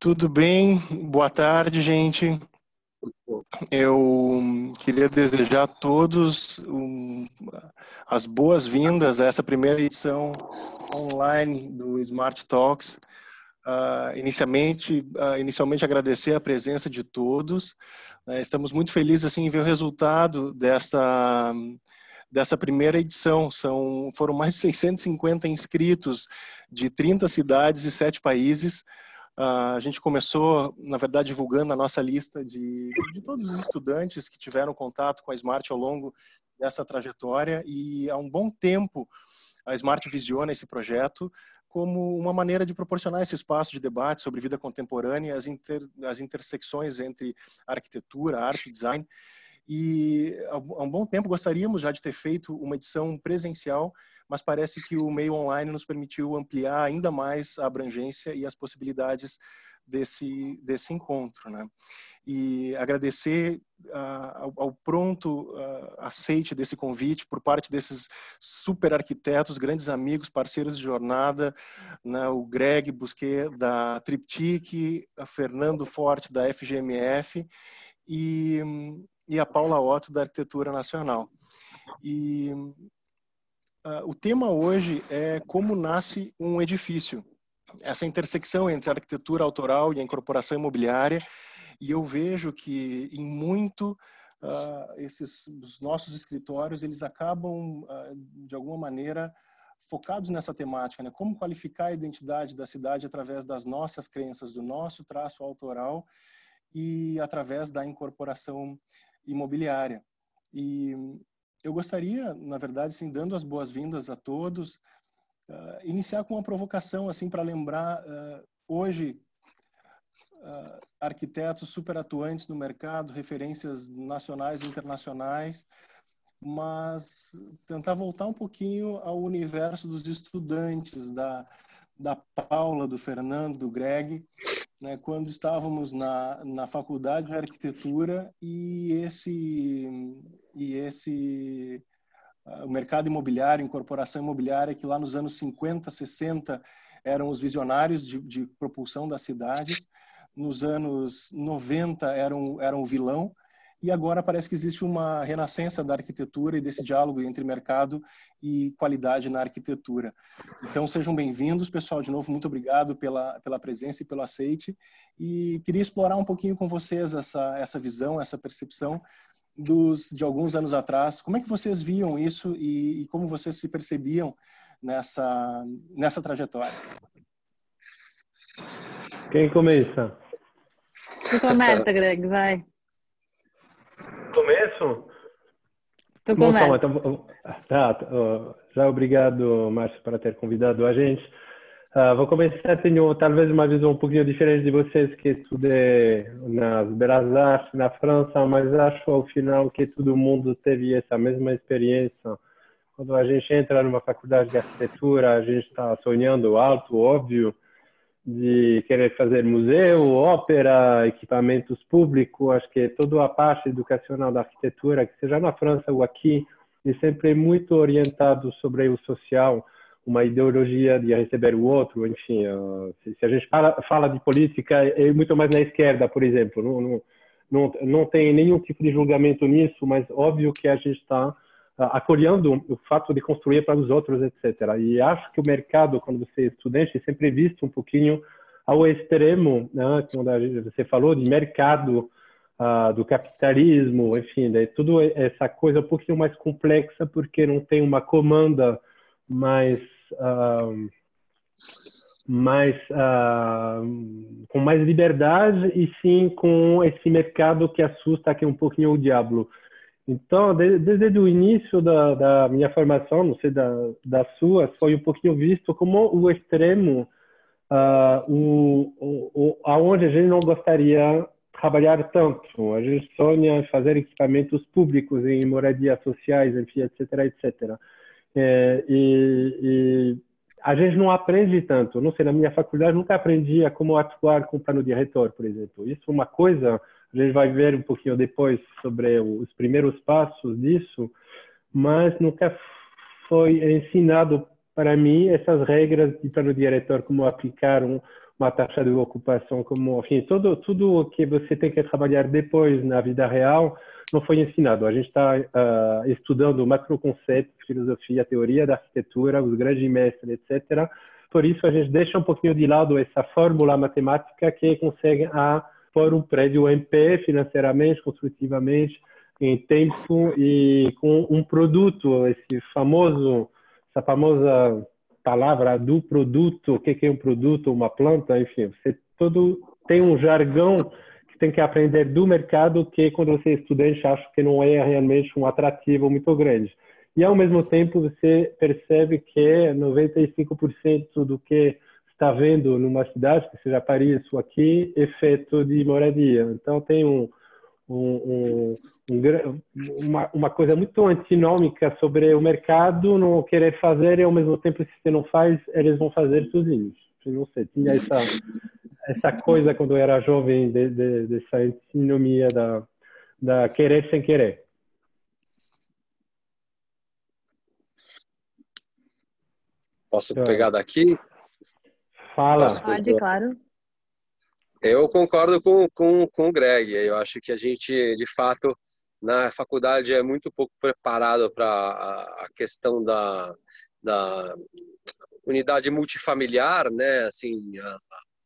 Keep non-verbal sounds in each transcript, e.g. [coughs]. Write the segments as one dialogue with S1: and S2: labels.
S1: Tudo bem? Boa tarde, gente. Eu queria desejar a todos um, as boas-vindas a essa primeira edição online do Smart Talks. Uh, inicialmente, uh, inicialmente agradecer a presença de todos. Uh, estamos muito felizes assim em ver o resultado dessa dessa primeira edição. São foram mais de 650 inscritos de 30 cidades e 7 países. Uh, a gente começou, na verdade, divulgando a nossa lista de, de todos os estudantes que tiveram contato com a Smart ao longo dessa trajetória e há um bom tempo a Smart visiona esse projeto como uma maneira de proporcionar esse espaço de debate sobre vida contemporânea, as, inter, as intersecções entre arquitetura, arte e design. E há um bom tempo gostaríamos já de ter feito uma edição presencial mas parece que o meio online nos permitiu ampliar ainda mais a abrangência e as possibilidades desse, desse encontro. Né? E agradecer uh, ao, ao, pronto uh, aceite desse convite por parte desses super arquitetos, grandes amigos, parceiros de jornada, né? o Greg Busquet da Triptych, a Fernando Forte da FGMF e, e a Paula Otto da Arquitetura Nacional. E Uh, o tema hoje é como nasce um edifício. Essa intersecção entre a arquitetura autoral e a incorporação imobiliária. E eu vejo que em muito uh, esses os nossos escritórios eles acabam uh, de alguma maneira focados nessa temática, né? Como qualificar a identidade da cidade através das nossas crenças, do nosso traço autoral e através da incorporação imobiliária. E eu gostaria, na verdade, assim, dando as boas-vindas a todos, uh, iniciar com uma provocação assim para lembrar uh, hoje uh, arquitetos super atuantes no mercado, referências nacionais e internacionais, mas tentar voltar um pouquinho ao universo dos estudantes, da, da Paula, do Fernando, do Greg, né, quando estávamos na, na faculdade de arquitetura e esse e esse uh, o mercado imobiliário, incorporação imobiliária que lá nos anos 50, 60 eram os visionários de, de propulsão das cidades, nos anos 90 eram eram o vilão e agora parece que existe uma renascença da arquitetura e desse diálogo entre mercado e qualidade na arquitetura. Então sejam bem-vindos, pessoal. De novo, muito obrigado pela, pela presença e pelo aceite. E queria explorar um pouquinho com vocês essa, essa visão, essa percepção dos, de alguns anos atrás. Como é que vocês viam isso e, e como vocês se percebiam nessa, nessa trajetória?
S2: Quem começa?
S3: Tu começa, Greg, vai.
S2: Começo?
S3: Tu começa.
S2: Então, tá, tá, já obrigado, Márcio, por ter convidado a gente. Uh, vou começar, tenho talvez uma visão um pouquinho diferente de vocês, que estudei nas Belas Artes, na França, mas acho ao final que todo mundo teve essa mesma experiência. Quando a gente entra numa faculdade de arquitetura, a gente está sonhando alto, óbvio, de querer fazer museu, ópera, equipamentos públicos, acho que toda a parte educacional da arquitetura, que seja na França ou aqui, é sempre muito orientado sobre o social, uma ideologia de receber o outro, enfim, se, a gente fala, fala, de política, é muito mais na esquerda, por exemplo, não, não, não, não tem nenhum tipo de julgamento nisso, mas óbvio que a gente está acolhendo o fato de construir para os outros, etc. E acho que o mercado, quando você é estudante, é sempre visto um pouquinho ao extremo, né? quando você falou de mercado, uh, do capitalismo, enfim, de tudo essa coisa um pouquinho mais complexa, porque não tem uma comanda mais uh, mais uh, com mais liberdade e sim com esse mercado que assusta que é um pouquinho o diabo. Então, desde o início da, da, minha formação, não sei da, da sua, foi um pouquinho visto como o extremo, uh, o, o, aonde a gente não gostaria trabalhar tanto. A gente sonha fazer equipamentos públicos em moradias sociais, enfim, etc, etc. É, e, e, a gente não aprende tanto. Não sei, na minha faculdade nunca aprendi a como atuar com plano diretor, por exemplo. Isso é uma coisa a gente vai ver um pouquinho depois sobre os primeiros passos disso, mas nunca foi ensinado para mim essas regras de plano diretor, como aplicar um, uma taxa de ocupação como, enfim, tudo tudo que você tem que trabalhar depois na vida real não foi ensinado. A gente está uh, estudando macroconceito, filosofia, teoria da arquitetura, os grandes mestres, etc. Por isso a gente deixa um pouquinho de lado essa fórmula matemática que consegue a pôr um prédio em pé financeiramente, construtivamente, em tempo e com um produto, esse famoso, essa famosa palavra do produto, o que é um produto, uma planta, enfim, você todo tem um jargão que tem que aprender do mercado que quando você é estudante acha que não é realmente um atrativo muito grande. E ao mesmo tempo você percebe que 95% do que está vendo numa cidade, que seja Paris ou aqui, é feito de moradia. Então tem um, um, um, uma, uma, coisa muito antinômica sobre o mercado não querer fazer e ao mesmo tempo se você não faz, eles vão fazer sozinhos. não sei, tinha essa, essa coisa quando eu era jovem, de, de, dessa antinomia da, da querer sem querer.
S4: Posso pegar daqui?
S2: Fala.
S3: Pode, claro.
S4: Eu concordo com, com, com o Greg. Eu acho que a gente, de fato, na faculdade é muito pouco preparado para a questão da, da unidade multifamiliar, né? Assim,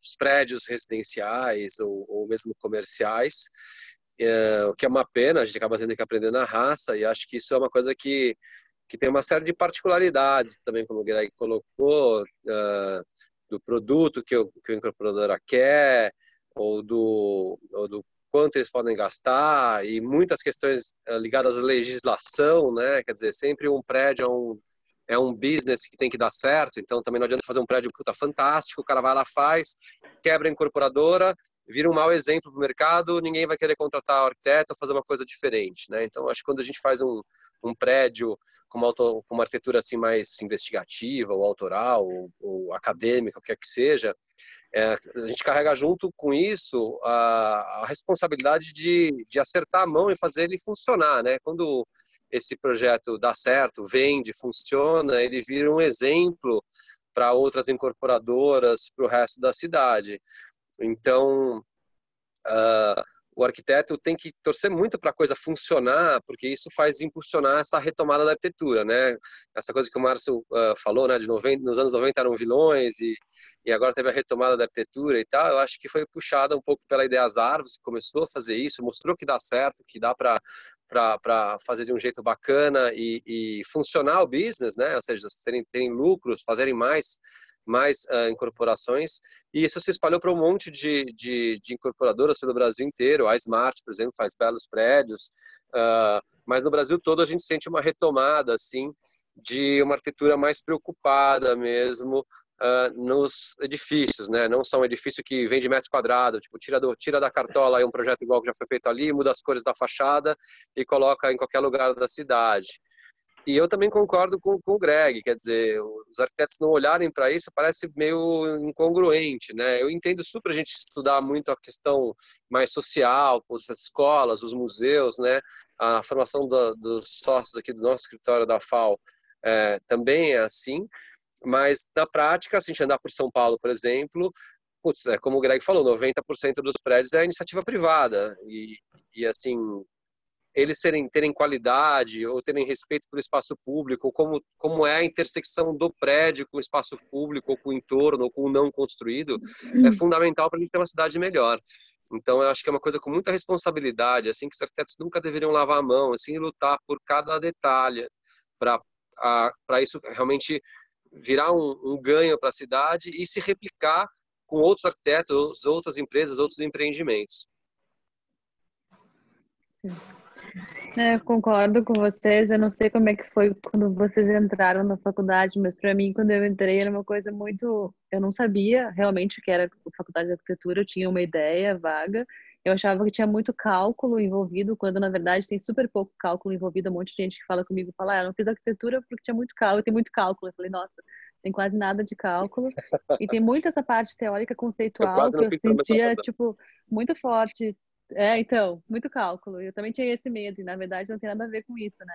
S4: os prédios residenciais ou, ou mesmo comerciais, é, o que é uma pena. A gente acaba tendo que aprender na raça e acho que isso é uma coisa que que tem uma série de particularidades também, como o Greg colocou, uh, do produto que, o, que a incorporadora quer, ou do, ou do quanto eles podem gastar e muitas questões eh, ligadas à legislação, né? Quer dizer, sempre um prédio é um, é um business que tem que dar certo, então também não adianta fazer um prédio puta fantástico, o cara vai lá faz, quebra a incorporadora, vira um mau exemplo para o mercado, ninguém vai querer contratar arquiteto ou fazer uma coisa diferente, né? Então acho que quando a gente faz um, um prédio com uma, auto, com uma arquitetura assim mais investigativa ou autoral ou, ou acadêmica, o que quer que seja, é, a gente carrega junto com isso a, a responsabilidade de, de acertar a mão e fazer ele funcionar, né? Quando esse projeto dá certo, vende, funciona, ele vira um exemplo para outras incorporadoras, para o resto da cidade. Então, uh, o arquiteto tem que torcer muito para a coisa funcionar, porque isso faz impulsionar essa retomada da arquitetura, né? Essa coisa que o Márcio uh, falou, né, de 90, nos anos 90 eram vilões e, e agora teve a retomada da arquitetura e tal, eu acho que foi puxada um pouco pela ideia das árvores, que começou a fazer isso, mostrou que dá certo, que dá para para fazer de um jeito bacana e, e, funcionar o business, né? Ou seja, terem, terem lucros, fazerem mais mais uh, incorporações, e isso se espalhou para um monte de, de, de, incorporadoras pelo Brasil inteiro. A Smart, por exemplo, faz belos prédios, uh, mas no Brasil todo a gente sente uma retomada, assim, de uma arquitetura mais preocupada mesmo uh, nos edifícios, né? Não só um edifício que vende metro quadrado, tipo, tira, do, tira da cartola aí um projeto igual que já foi feito ali, muda as cores da fachada e coloca em qualquer lugar da cidade. E eu também concordo com, com o Greg, quer dizer, os arquitetos não olharem para isso parece meio incongruente, né? Eu entendo super a gente estudar muito a questão mais social, as escolas, os museus, né? A formação do, dos sócios aqui do nosso escritório da FAO é, também é assim, mas na prática, se a gente andar por São Paulo, por exemplo, putz, é como o Greg falou, 90% dos prédios é iniciativa privada e, e assim eles serem, terem qualidade ou terem respeito pelo espaço público, ou como, como é a intersecção do prédio com o espaço público, ou com o entorno, ou com o não construído, é hum. fundamental para a gente ter uma cidade melhor. Então, eu acho que é uma coisa com muita responsabilidade, assim, que os arquitetos nunca deveriam lavar a mão, assim, e lutar por cada detalhe para isso realmente virar um, um ganho para a cidade e se replicar com outros arquitetos, outras empresas, outros empreendimentos.
S3: Sim. É, concordo com vocês. Eu não sei como é que foi quando vocês entraram na faculdade, mas para mim, quando eu entrei, era uma coisa muito. Eu não sabia realmente o que era faculdade de arquitetura, eu tinha uma ideia vaga. Eu achava que tinha muito cálculo envolvido, quando na verdade tem super pouco cálculo envolvido. Um monte de gente que fala comigo fala, ah, eu não fiz arquitetura porque tinha muito cálculo, tem muito cálculo. Eu falei, nossa, tem quase nada de cálculo. E tem muito essa parte teórica conceitual eu que eu sentia, tipo, muito forte é, então, muito cálculo. Eu também tinha esse medo, e na verdade não tem nada a ver com isso, né?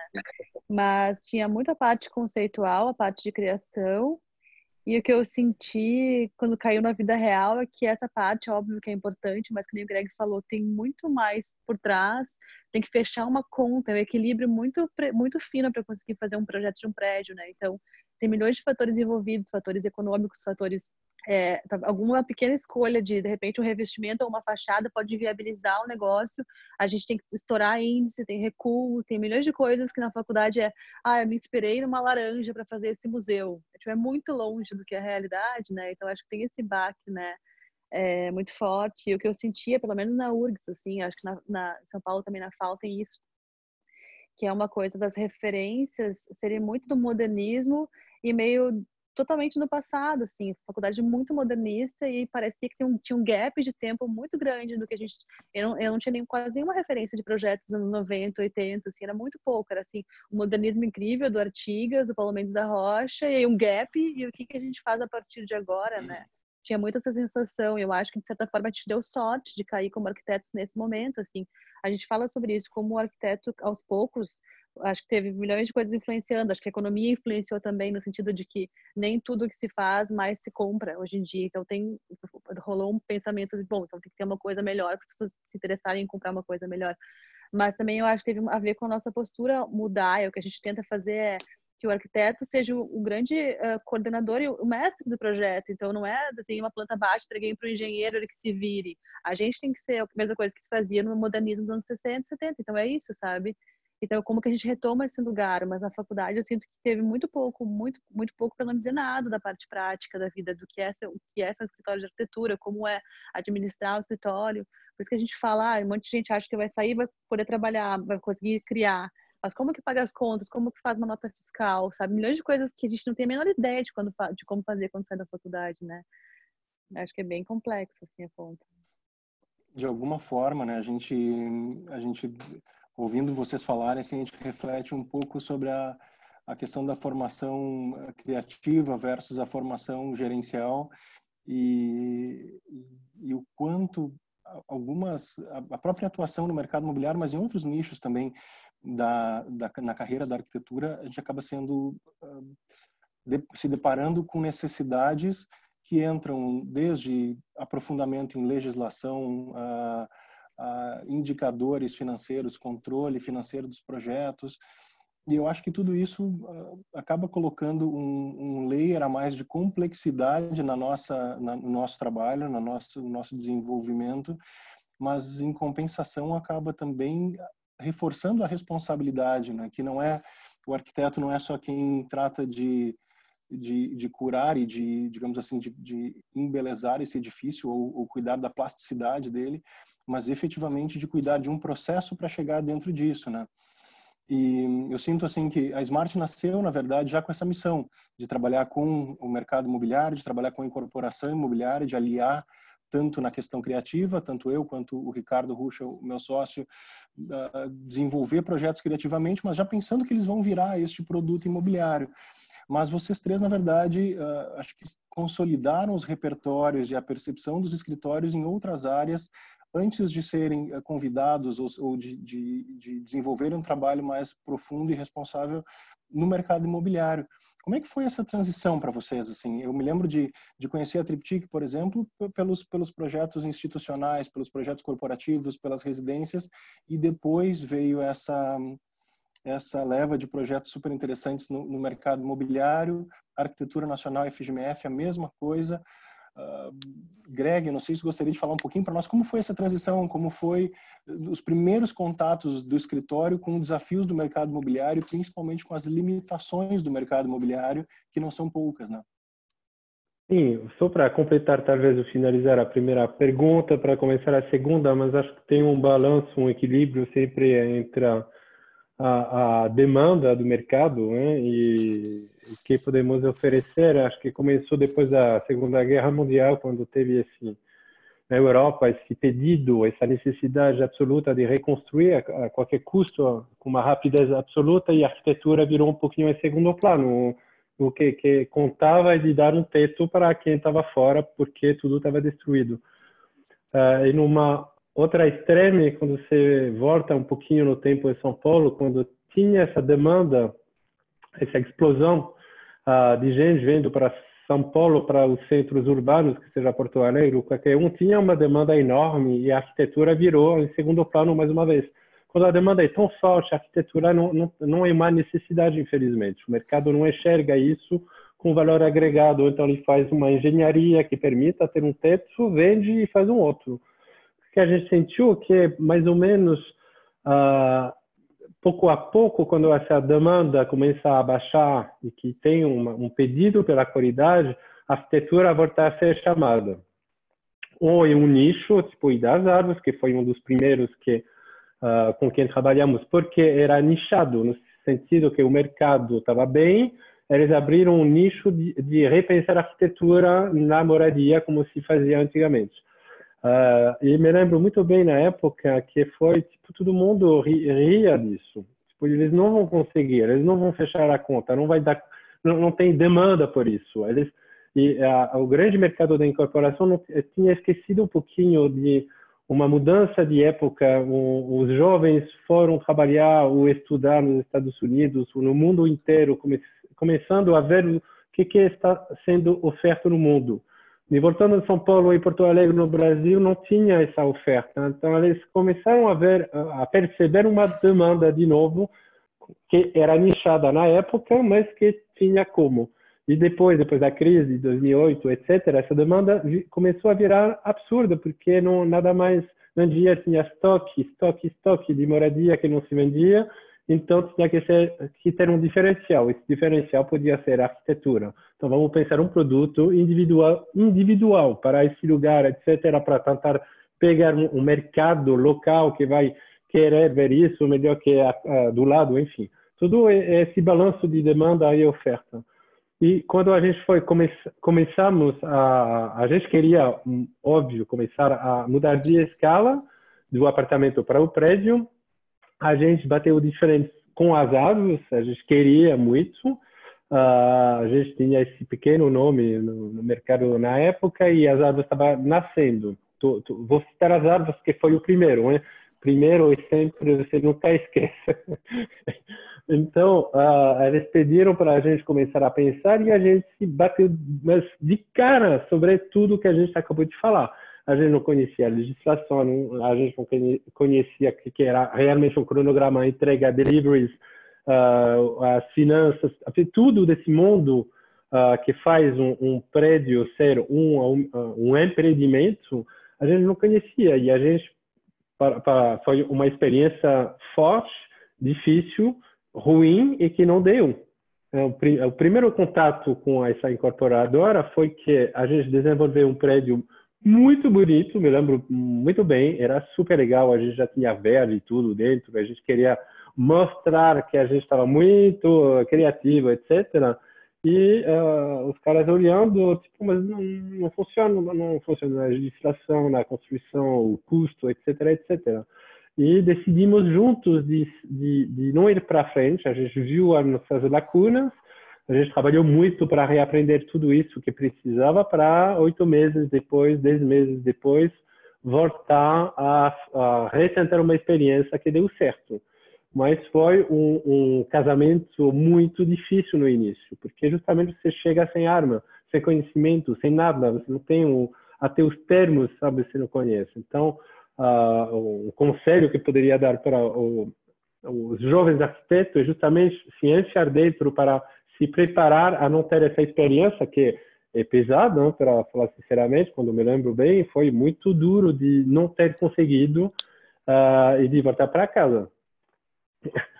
S3: Mas tinha muita parte conceitual, a parte de criação, E o que eu senti quando caiu na vida real é que essa parte, óbvio que é importante, mas que nem o Greg falou, tem muito mais por trás. Tem que fechar uma conta, é um equilíbrio muito, muito fino para conseguir fazer um projeto de um prédio, né? Então, tem milhões de fatores envolvidos, fatores econômicos, fatores é, tá, alguma pequena escolha de, de repente, um revestimento ou uma fachada pode viabilizar o negócio. A gente tem que estourar índice, tem recuo, tem milhões de coisas que na faculdade é, ah, eu me inspirei numa laranja para fazer esse museu. Tipo, é muito longe do que é a realidade, né? Então, acho que tem esse baque, né? É, muito forte. E o que eu sentia, pelo menos na URGS, assim, acho que na, na São Paulo também na FAO tem isso, que é uma coisa das referências serem muito do modernismo e meio totalmente no passado, assim, faculdade muito modernista e parecia que tinha um, tinha um gap de tempo muito grande do que a gente, eu não, eu não tinha nem, quase nenhuma referência de projetos dos anos 90, 80, assim, era muito pouco, era assim, o modernismo incrível do Artigas, do Paulo Mendes da Rocha, e aí um gap, e o que, que a gente faz a partir de agora, né? Tinha muito essa sensação, e eu acho que de certa forma a gente deu sorte de cair como arquitetos nesse momento, assim, a gente fala sobre isso como o arquiteto aos poucos acho que teve milhões de coisas influenciando, acho que a economia influenciou também no sentido de que nem tudo que se faz mais se compra hoje em dia. Então tem rolou um pensamento de bom, então tem que ter uma coisa melhor para as pessoas se interessarem em comprar uma coisa melhor. Mas também eu acho que teve a ver com a nossa postura mudar, e o que a gente tenta fazer é que o arquiteto seja o, grande uh, coordenador e o mestre do projeto. Então, não é assim, uma planta baixa, entreguei para o engenheiro, ele que se vire. A gente tem que ser a mesma coisa que se fazia no modernismo dos anos 60, 70. Então, é isso, sabe? Então, como que a gente retoma esse lugar? Mas na faculdade eu sinto que teve muito pouco, muito, muito pouco para não dizer nada da parte prática da vida, do que é, o que é ser um escritório de arquitetura, como é administrar o escritório. Por isso que a gente fala, ah, um monte de gente acha que vai sair, vai poder trabalhar, vai conseguir criar. Mas como que paga as contas? Como que faz uma nota fiscal? Sabe? Milhões de coisas que a gente não tem a menor ideia de, quando, de como fazer quando sai da faculdade, né? Acho que é bem complexo, assim, a conta.
S1: De alguma forma, né? A gente, a gente ouvindo vocês falarem, assim, a gente reflete um pouco sobre a, a questão da formação eh, criativa versus a formação gerencial e, e, o quanto algumas a própria atuação no mercado imobiliário, mas em outros nichos também da, da na carreira da arquitetura, a gente acaba sendo uh, de, se deparando com necessidades que entram desde aprofundamento em legislação, uh, uh, indicadores financeiros, controle financeiro dos projetos. E eu acho que tudo isso uh, acaba colocando um, um, layer a mais de complexidade na nossa, na, no nosso trabalho, no nosso, no nosso desenvolvimento, mas em compensação acaba também reforçando a responsabilidade, né? que não é o arquiteto não é só quem trata de de, de curar e de, digamos assim, de, de embelezar esse edifício ou, ou, cuidar da plasticidade dele, mas efetivamente de cuidar de um processo para chegar dentro disso, né? E eu sinto assim que a Smart nasceu, na verdade, já com essa missão de trabalhar com o mercado imobiliário, de trabalhar com a incorporação imobiliária, de aliar tanto na questão criativa, tanto eu quanto o Ricardo Ruxa, o meu sócio, desenvolver projetos criativamente, mas já pensando que eles vão virar este produto imobiliário. Mas vocês três, na verdade, uh, acho que consolidaram os repertórios e a percepção dos escritórios em outras áreas antes de serem uh, convidados ou, ou de, de, de desenvolver um trabalho mais profundo e responsável no mercado imobiliário. Como é que foi essa transição para vocês? Assim, eu me lembro de, de conhecer a Triptych, por exemplo, pelos, pelos projetos institucionais, pelos projetos corporativos, pelas residências, e depois veio essa essa leva de projetos super interessantes no, no mercado imobiliário, Arquitetura Nacional FGMF, a mesma coisa. Greg, não sei se gostaria de falar um pouquinho para nós como foi essa transição, como foi uh, os primeiros contatos do escritório com os desafios do mercado imobiliário, principalmente com as limitações do mercado imobiliário, que não são poucas, né?
S2: Sim, só para completar, talvez, finalizar a primeira pergunta, para começar a segunda, mas acho que tem um balanço, um equilíbrio sempre entre a, a demanda do mercado né, e que podemos oferecer. Acho que começou depois da Segunda Guerra Mundial, quando teve esse na Europa esse pedido, essa necessidade absoluta de reconstruir a, qualquer custo com uma rapidez absoluta e a arquitetura virou um pouquinho em segundo plano. O que, que contava é de dar um teto para quem estava fora, porque tudo estava destruído. Uh, e numa Outra extrema, quando você volta um pouquinho no tempo em São Paulo, quando tinha essa demanda, essa explosão uh, de gente vindo para São Paulo para os centros urbanos, que seja Porto Alegre, qualquer um, tinha uma demanda enorme e a arquitetura virou em segundo plano mais uma vez. Quando a demanda é tão forte, a arquitetura não, não, não é uma necessidade, infelizmente. O mercado não enxerga isso com valor agregado, então ele faz uma engenharia que permita ter um teto, vende e faz um outro. O que a gente sentiu que mais ou menos pouco a pouco, quando essa demanda começa a baixar e que tem uma, um pedido pela qualidade, a arquitetura volta a ser chamada. Ou em um nicho, tipo das árvores, que foi um dos primeiros que uh, com quem trabalhamos, porque era nichado, no sentido que o mercado estava bem, eles abriram um nicho de, de, repensar a arquitetura na moradia, como se fazia antigamente. Uh, e me lembro muito bem na época que foi, tipo, todo mundo ria disso. Tipo, eles não vão conseguir, eles não vão fechar a conta, não vai dar, não, não tem demanda por isso. Eles, e o grande mercado da incorporação não, tinha esquecido um pouquinho de uma mudança de época. os jovens foram trabalhar ou estudar nos Estados Unidos, no mundo inteiro, come, começando a ver o que, que está sendo oferto no mundo. E voltando a São Paulo e Porto Alegre no Brasil, não tinha essa oferta. Então, eles começaram a ver, a perceber uma demanda de novo, que era nichada na época, mas que tinha como. E depois, depois da crise de 2008, etc., essa demanda começou a virar absurda, porque não nada mais vendia, tinha estoque, estoque, estoque de moradia que não se vendia, então tinha que, ser, que ter um diferencial. Esse diferencial podia ser arquitetura. Então vamos pensar um produto individual, individual para esse lugar, etc., para tentar pegar um, mercado local que vai querer ver isso melhor que a, a, do lado, enfim. Tudo é esse balanço de demanda e oferta. E quando a gente foi come, começamos a a gente queria óbvio começar a mudar de escala do apartamento para o prédio a gente bateu diferente com as árvores, a gente queria muito. Uh, a gente tinha esse pequeno nome no, no, mercado na época e as árvores estavam nascendo. Tô, tô, vou citar as árvores que foi o primeiro, né? Primeiro e sempre você nunca [laughs] esquece. então, uh, eles pediram para a gente começar a pensar e a gente se bateu mas de cara sobre tudo que a gente acabou de falar a gente não conhecia a legislação, a gente não conhecia o que era realmente um cronograma, entrega, deliveries, uh, as finanças, tudo desse mundo uh, que faz um, um, prédio ser um, um, um, empreendimento, a gente não conhecia e a gente para, para, foi uma experiência forte, difícil, ruim e que não deu. É, o, primeiro contato com essa incorporadora foi que a gente desenvolveu um prédio muito bonito, me lembro muito bem, era super legal, a gente já tinha verde e tudo dentro, a gente queria mostrar que a gente estava muito criativo, etc. E uh, os caras olhando, tipo, mas não, não funciona, não funciona na legislação, na construção, o custo, etc, etc. E decidimos juntos de, de, de não ir para frente, a gente viu as nossas lacunas, a gente trabalhou muito para reaprender tudo isso que precisava para oito meses depois, dez meses depois, voltar a, a retentar uma experiência que deu certo. Mas foi um, um, casamento muito difícil no início, porque justamente você chega sem arma, sem conhecimento, sem nada, você não tem um, até os termos, sabe, você não conhece. Então, uh, um conselho que poderia dar para o, os jovens arquitetos é justamente se enfiar dentro para se preparar a não ter essa experiência que é pesada, né, para falar sinceramente, quando me lembro bem, foi muito duro de não ter conseguido uh, e de voltar para casa. [laughs]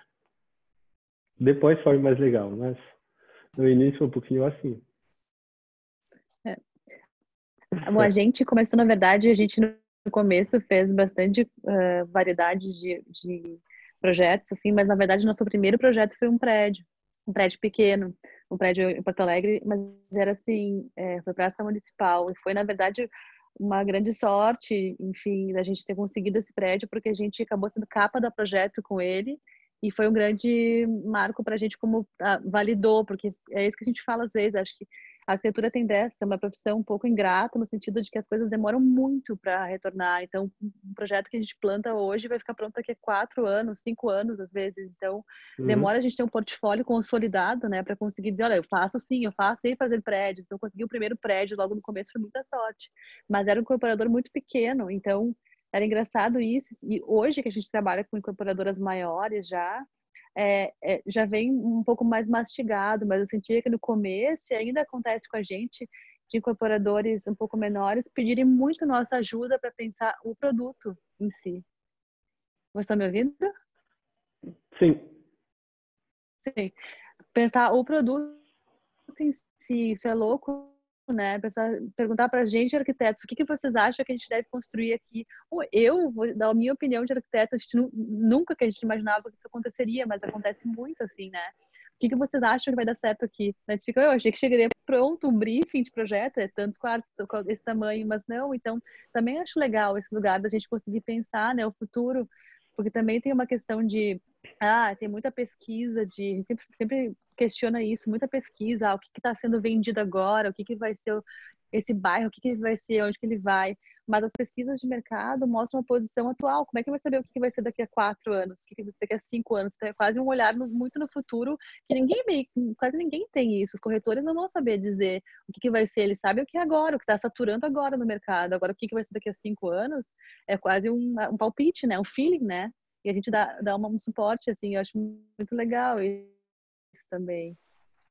S2: Depois foi mais legal, mas no início foi um pouquinho assim.
S3: É. Bom, a [laughs] gente começou, na verdade, a gente no começo fez bastante uh, variedade de, de projetos, assim, mas na verdade nosso primeiro projeto foi um prédio um prédio pequeno, um prédio em Porto Alegre, mas era assim, é, foi praça municipal. E foi, na verdade, uma grande sorte, enfim, da gente ter conseguido esse prédio, porque a gente acabou sendo capa do projeto com ele. E foi um grande marco para a gente como ah, validou, porque é isso que a gente fala às vezes, acho que a arquitetura tem dessa, é uma profissão um pouco ingrata, no sentido de que as coisas demoram muito para retornar. Então, um projeto que a gente planta hoje vai ficar pronto daqui a quatro anos, cinco anos, às vezes. Então, uhum. demora a gente ter um portfólio consolidado, né, para conseguir dizer: olha, eu faço sim, eu faço, sei fazer prédios. Então, consegui o primeiro prédio logo no começo, foi muita sorte. Mas era um incorporador muito pequeno, então era engraçado isso. E hoje que a gente trabalha com incorporadoras maiores já, é, é, já vem um pouco mais mastigado, mas eu sentia que no começo, e ainda acontece com a gente, de incorporadores um pouco menores, pedirem muito nossa ajuda para pensar o produto em si. Você está me ouvindo?
S2: Sim.
S3: Sim. Pensar o produto em si, isso é louco, né? Perguntar para a gente, arquitetos, o que, que vocês acham que a gente deve construir aqui? Eu vou dar a minha opinião de arquiteto, a gente nunca que a gente imaginava que isso aconteceria, mas acontece muito assim, né? O que, que vocês acham que vai dar certo aqui? A gente fica, eu achei que chegaria pronto um briefing de projeto, é tantos quartos, esse tamanho, mas não. Então, também acho legal esse lugar da gente conseguir pensar, né, o futuro, porque também tem uma questão de ah, tem muita pesquisa de. Sempre, sempre questiona isso, muita pesquisa, ah, o que está sendo vendido agora, o que, que vai ser esse bairro, o que, que vai ser, onde que ele vai. Mas as pesquisas de mercado mostram a posição atual. Como é que vai saber o que, vai ser daqui a quatro anos, o que, vai ser daqui a cinco anos? Então, é quase um olhar muito no futuro que ninguém quase ninguém tem isso. Os corretores não vão saber dizer o que, que vai ser, eles sabem o que é agora, o que está saturando agora no mercado. Agora, o que, que vai ser daqui a cinco anos é quase um, um palpite, né? Um feeling, né? E a gente dá, dá um suporte, assim, eu acho muito legal também.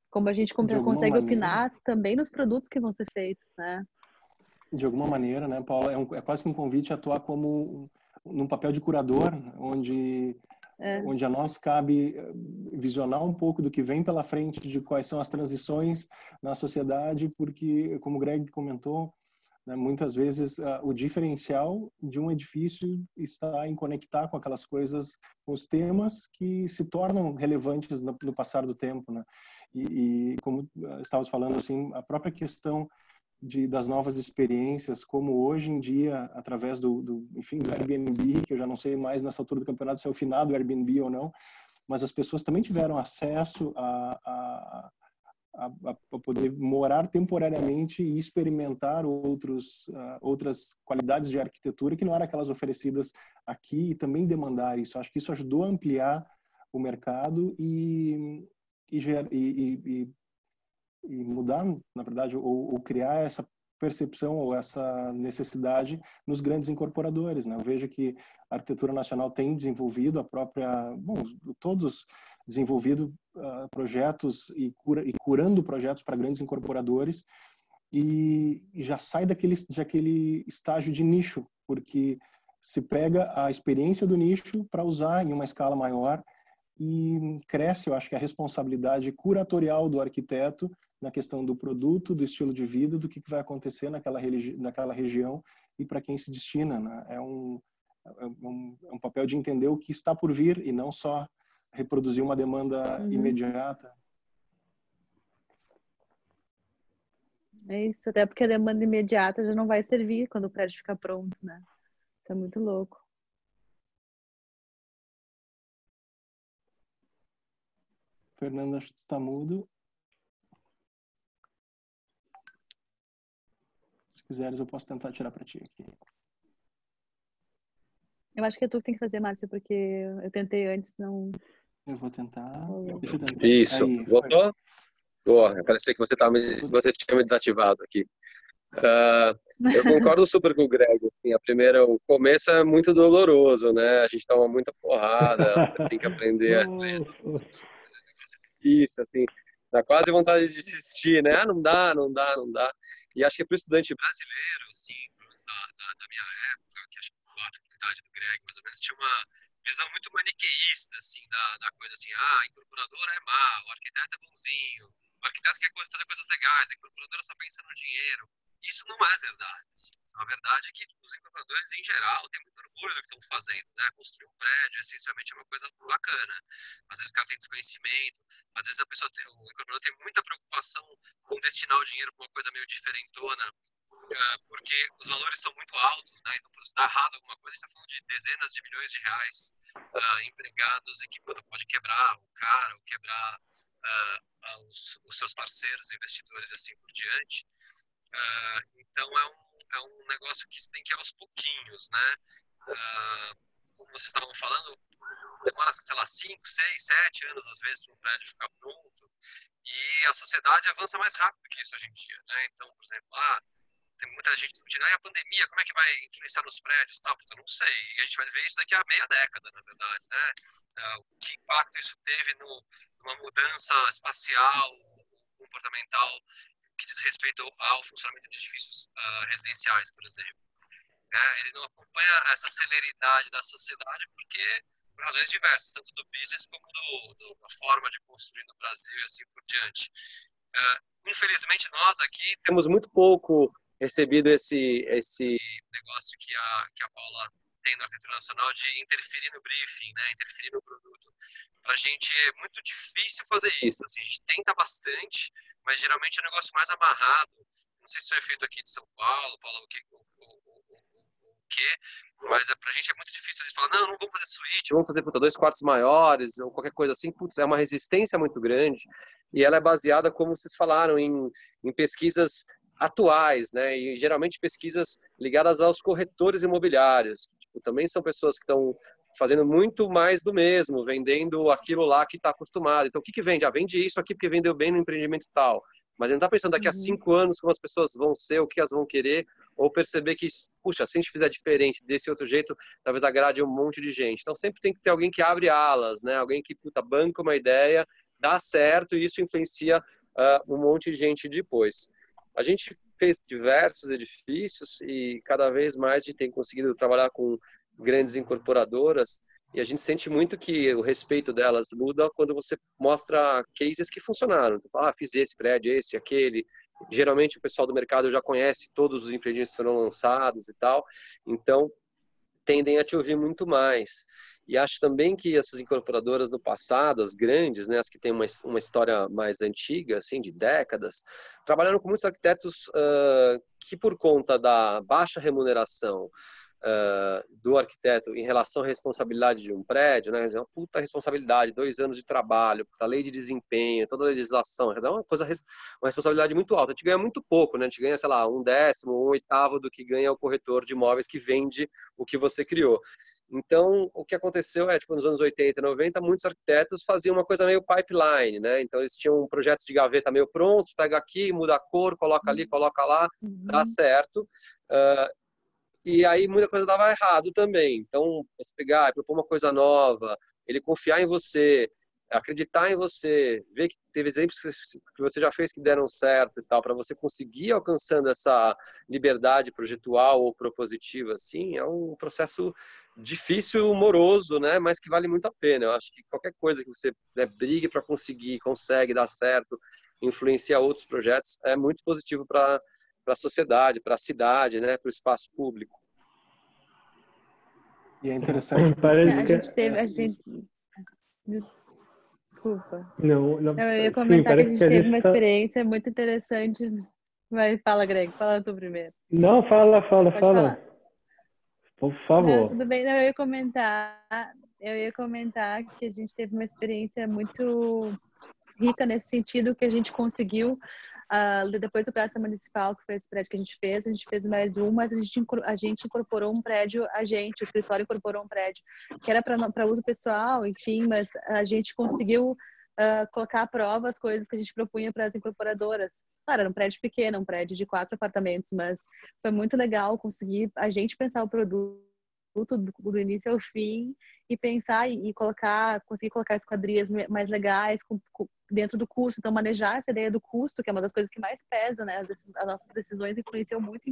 S3: Como a gente consegue maneira, opinar também nos produtos que vão ser feitos, né?
S1: De alguma maneira, né, Paula? É, um, é quase que um convite a atuar como num papel de curador, onde é. onde a nós cabe eh, visionar um pouco do que vem pela frente, de quais são as transições na sociedade, porque, como o Greg comentou? Muitas vezes, uh, o diferencial de um edifício está em conectar com aquelas coisas, com os temas que se tornam relevantes no, passar do tempo. Né? E, e como uh, estávamos falando, assim, a própria questão de, das novas experiências, como hoje em dia, através do, do, enfim, do Airbnb, que eu já não sei mais nessa altura do campeonato se é o final do Airbnb ou não, mas as pessoas também tiveram acesso a, a, a, a, poder morar temporariamente e experimentar outros, uh, outras qualidades de arquitetura que não eram aquelas oferecidas aqui e também demandar isso. Acho que isso ajudou a ampliar o mercado e, e, e, e mudar, na verdade, ou, ou criar essa percepção ou essa necessidade nos grandes incorporadores. Né? Eu vejo que a arquitetura nacional tem desenvolvido a própria, bom, todos desenvolvido uh, projetos e, cura, e curando projetos para grandes incorporadores e, e já sai daquele, daquele estágio de nicho, porque se pega a experiência do nicho para usar em uma escala maior e cresce, eu acho que a responsabilidade curatorial do arquiteto na questão do produto, do estilo de vida, do que vai acontecer naquela, naquela região e para quem se destina. Né? É, um, é, um, é um papel de entender o que está por vir e não só reproduzir uma demanda uhum. imediata.
S3: É isso, até porque a demanda imediata já não vai servir quando o prédio ficar pronto, né? Isso é muito louco.
S1: Fernando, acho que tu tá mudo. Quiseres, eu posso tentar tirar para ti aqui.
S3: Eu acho que é tu que tem que fazer, Márcia, porque eu tentei antes, não.
S1: Eu vou tentar. Deixa eu
S4: tentar. Isso. Aí, Voltou? Boa. Parecia que você, tava me... você tinha me desativado aqui. Uh, eu concordo [laughs] super com o Greg. Assim, a primeira, o começo é muito doloroso, né? A gente toma muita porrada, tem que aprender. [laughs] Isso, assim, dá quase vontade de desistir, né? Ah, não dá, não dá, não dá. E acho que para o estudante brasileiro, assim, da, da, da minha época, que acho que a faculdade do Greg, mais ou menos, tinha uma visão muito maniqueísta, assim, da, da coisa assim, ah, a incorporadora é má, o arquiteto é bonzinho, o arquiteto quer fazer coisas legais, a incorporadora só pensa no dinheiro. Isso não é verdade. Assim. A verdade é que os incorporadores, em geral, têm muito orgulho do que estão fazendo. Né? Construir um prédio, essencialmente, é uma coisa bacana. Às vezes o cara tem desconhecimento, às vezes a pessoa tem, o incorporador tem muita preocupação com destinar o dinheiro para uma coisa meio diferentona, uh, porque os valores são muito altos. Né? Então, se dá errado alguma coisa, a gente está falando de dezenas de milhões de reais uh, empregados e que puta, pode quebrar o cara, ou quebrar uh, aos, os seus parceiros, investidores e assim por diante. Então é um, é um negócio que tem que ir aos pouquinhos, né? Uh, como vocês estavam falando, demora, sei lá, 5, 6, 7 anos às vezes para um prédio ficar pronto. E a sociedade avança mais rápido que isso hoje em dia, né? Então, por exemplo, ah, tem muita gente discutindo, ah, a pandemia, como é que vai influenciar nos prédios? Tá, puta, não sei. E a gente vai ver isso daqui a meia década, na verdade, né? Uh, que impacto isso teve no, numa mudança espacial, comportamental, que diz respeito ao funcionamento de edifícios uh, residenciais, por exemplo. Né? Ele não acompanha essa celeridade da sociedade porque por razões diversas, tanto do business como do, do, da forma de construir no Brasil e assim por diante. Uh, infelizmente, nós aqui temos muito pouco recebido esse, esse negócio que a, que a Paula tem no arquitetura nacional de interferir no briefing, né, interferir no produto. Para a gente é muito difícil fazer isso. Assim, a gente tenta bastante, mas geralmente é um negócio mais amarrado. Não sei se foi feito aqui de São Paulo, Paulo, o que, o, o, o, que mas é, para a gente é muito difícil de falar, não, não vamos fazer suíte, vamos fazer puta, dois quartos maiores, ou qualquer coisa assim. Putz, é uma resistência muito grande e ela é baseada, como vocês falaram, em, em pesquisas atuais, né? E geralmente pesquisas ligadas aos corretores imobiliários. Tipo, também são pessoas que estão fazendo muito mais do mesmo, vendendo aquilo lá que está acostumado. Então, o que, que vende? Ah, vende isso aqui porque vendeu bem no empreendimento tal. Mas ele não está pensando daqui a uhum. cinco anos como as pessoas vão ser, o que elas vão querer, ou perceber que, puxa, se a gente fizer diferente desse outro jeito, talvez agrade um monte de gente. Então, sempre tem que ter alguém que abre alas, né? Alguém que, puta, banca uma ideia, dá certo e isso influencia uh, um monte de gente depois. A gente fez diversos edifícios e cada vez mais a gente tem conseguido trabalhar com grandes incorporadoras e a gente sente muito que o respeito delas muda quando você mostra cases que funcionaram. Então, ah, fiz esse prédio, esse, aquele. Geralmente o pessoal do mercado já conhece todos os empreendimentos que foram lançados e tal, então tendem a te ouvir muito mais. E acho também que essas incorporadoras no passado, as grandes, né, as que têm uma, uma história mais antiga, assim, de décadas, trabalharam com muitos arquitetos uh, que, por conta da baixa remuneração uh, do arquiteto em relação à responsabilidade de um prédio, né, é uma puta responsabilidade, dois anos de trabalho, a lei de desempenho, toda a legislação, é uma coisa, uma responsabilidade muito alta. A gente ganha muito pouco, né, a gente ganha, sei lá, um décimo, um oitavo do que ganha o corretor de imóveis que vende o que você criou. Então, o que aconteceu é, tipo, nos anos 80 e 90, muitos arquitetos faziam uma coisa meio pipeline, né? Então, eles tinham projetos de gaveta meio prontos, pega aqui, muda a cor, coloca ali, coloca lá, uhum. dá certo. Uh, e aí, muita coisa dava errado também. Então, você pegar, propor uma coisa nova, ele confiar em você, acreditar em você, ver que teve exemplos que você já fez que deram certo e tal, para você conseguir alcançando essa liberdade projetual ou propositiva, assim, é um processo difícil, moroso, né, mas que vale muito a pena. Eu acho que qualquer coisa que você né, brigue para conseguir, consegue dar certo, influenciar outros projetos, é muito positivo para a sociedade, para a cidade, né, para o espaço público.
S1: E é interessante.
S3: Parece que... A gente teve, a gente Desculpa.
S2: Não, não.
S3: Eu ia comentar Sim, que a gente que a teve uma tá... experiência muito interessante. Mas fala, Greg, fala tu primeiro.
S2: Não, fala, fala, Pode fala. Falar. Por favor.
S3: Não, tudo bem, não, eu ia comentar. Eu ia comentar que a gente teve uma experiência muito rica nesse sentido que a gente conseguiu Uh, depois do Praça Municipal, que foi esse prédio que a gente fez, a gente fez mais um, mas a gente, a gente incorporou um prédio, a gente, o escritório incorporou um prédio que era para uso pessoal, enfim, mas a gente conseguiu uh, colocar à prova as coisas que a gente propunha para as incorporadoras. Claro, era um prédio pequeno, um prédio de quatro apartamentos, mas foi muito legal conseguir a gente pensar o produto do, do início ao fim e pensar e, colocar, conseguir colocar esquadrias mais legais com, com, dentro do custo. Então, manejar essa ideia do custo, que é uma das coisas que mais pesa, né? As, as nossas decisões influenciam muito,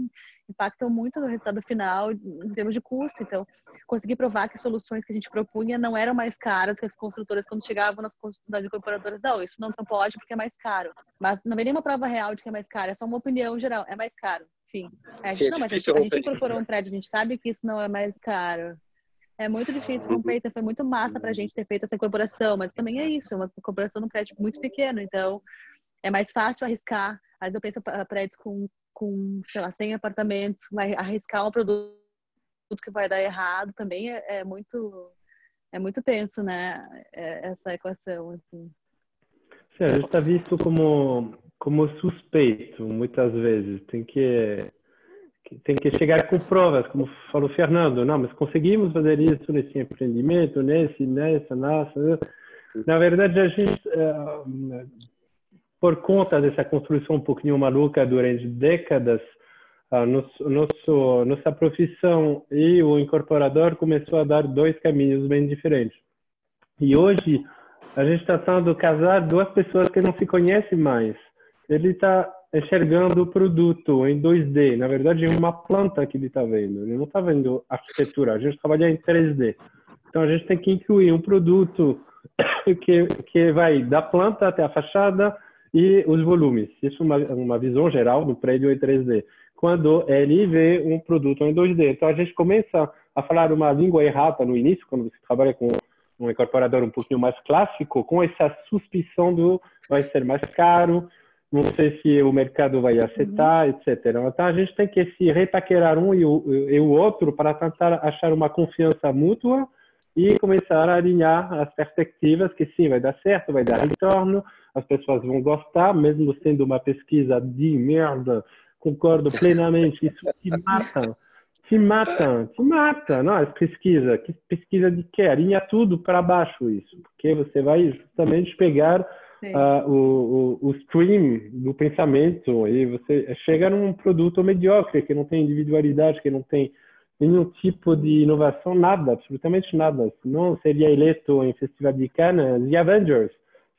S3: impactam muito no resultado final em termos de custo. Então, conseguir provar que as soluções que a gente propunha não eram mais caras que as construtoras, quando chegavam nas, nas incorporadoras, não, isso não pode porque é mais caro. Mas não vem nenhuma prova real de que é mais caro, é só uma opinião geral, é mais caro. Enfim, a gente, não, mas a gente, a gente incorporou um prédio, a gente sabe que isso não é mais caro. É muito difícil romper, então foi muito massa para a gente ter feito essa incorporação, mas também é isso, uma incorporação num prédio muito pequeno, então é mais fácil arriscar. Às vezes eu penso prédios com, com, sei lá, 100 apartamentos, vai arriscar um produto que vai dar errado também é, é muito é muito tenso, né? É, essa equação, assim.
S2: Sim, a gente está visto como, como suspeito, muitas vezes. Tem que, tem que chegar com provas, como falou o Fernando. Não, mas conseguimos fazer isso nesse empreendimento, nesse, nessa, nessa. Na verdade, a gente, eh, por conta dessa construção um pouquinho maluca durante décadas, a nosso, nossa profissão e o incorporador começou a dar dois caminhos bem diferentes. E hoje a gente está tentando casar duas pessoas que não se conhecem mais. Ele está enxergando o produto em 2D, na verdade é uma planta que ele está vendo. Ele não está vendo arquitetura. A gente trabalha em 3D. Então a gente tem que incluir um produto [coughs] que que vai da planta até a fachada e os volumes. Isso é uma, uma visão geral do prédio em 3D quando ele vê um produto em 2D. Então a gente começa a falar uma língua errada no início, quando você trabalha com um incorporador um pouquinho mais clássico, com essa suspeição do vai ser mais caro, não sei se o mercado vai aceitar, uhum. etc. Então a gente tem que se repaquerar um e o, e o outro para tentar achar uma confiança mútua e começar a alinhar as perspectivas que sim, vai dar certo, vai dar retorno, as pessoas vão gostar, mesmo sendo uma pesquisa de merda, concordo plenamente, isso te mata, te mata, te mata, não, é pesquisa, que pesquisa de quê? Alinha tudo para baixo isso, porque você vai justamente pegar uh, o, o, o stream do pensamento e você chega num produto medíocre, que não tem individualidade, que não tem nenhum tipo de inovação, nada, absolutamente nada. Não seria eleito em Festival de Cannes The Avengers,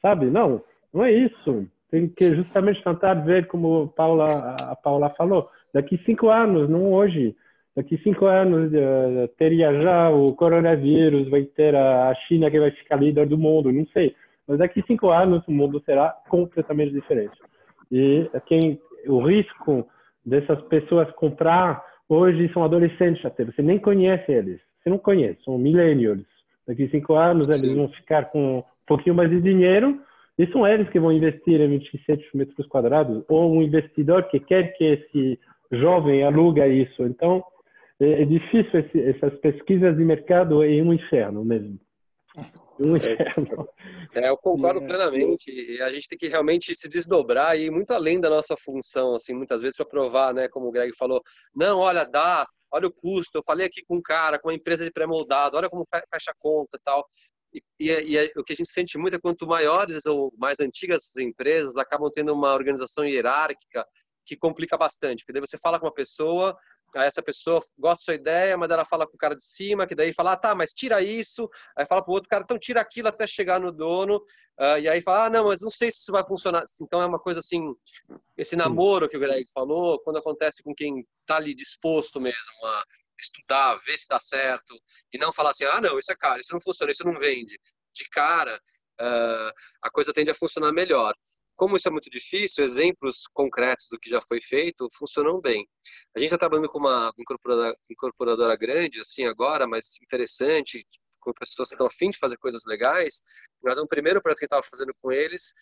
S2: sabe? Não, não é isso tem que justamente tentar ver como a Paula, a Paula falou, daqui cinco anos, não hoje, daqui cinco anos uh, teria já o coronavírus, vai ter a China que vai ficar líder do mundo, não sei. Mas daqui cinco anos o mundo será completamente diferente. E quem, o risco dessas pessoas comprar hoje são adolescentes até, você nem conhece eles, você não conhece, são millennials. Daqui cinco anos eles vão ficar com um pouquinho mais de dinheiro e são eles que vão investir em 27 metros quadrados, ou um investidor que quer que esse jovem aluga isso. Então, é, é difícil esse, essas pesquisas de mercado, é um inferno mesmo. Um
S4: é, inferno. É, eu concordo plenamente. E a gente tem que realmente se desdobrar e ir muito além da nossa função, assim, muitas vezes para provar, né, como o Greg falou, não, olha, dá, olha o custo, eu falei aqui com um cara, com uma empresa de pré-moldado, olha como fecha a conta e tal. E, e, e, o que a gente sente muito é quanto maiores ou mais antigas as empresas acabam tendo uma organização hierárquica que complica bastante. Porque daí você fala com uma pessoa, aí essa pessoa gosta da sua ideia, mas ela fala com o cara de cima, que daí fala, ah, tá, mas tira isso. Aí fala para o outro cara, então tira aquilo até chegar no dono. Uh, e aí fala, ah, não, mas não sei se isso vai funcionar. Então é uma coisa assim, esse namoro que o Greg falou, quando acontece com quem está ali disposto mesmo a estudar, ver se dá certo, e não falar assim, ah, não, isso é caro, isso não funciona, isso não vende. De cara, uh, a coisa tende a funcionar melhor. Como isso é muito difícil, exemplos concretos do que já foi feito funcionam bem. A gente está trabalhando com uma incorporadora, incorporadora grande, assim, agora, mas interessante, com pessoas que estão afim de fazer coisas legais. Nós, é um primeiro projeto que estava fazendo com eles,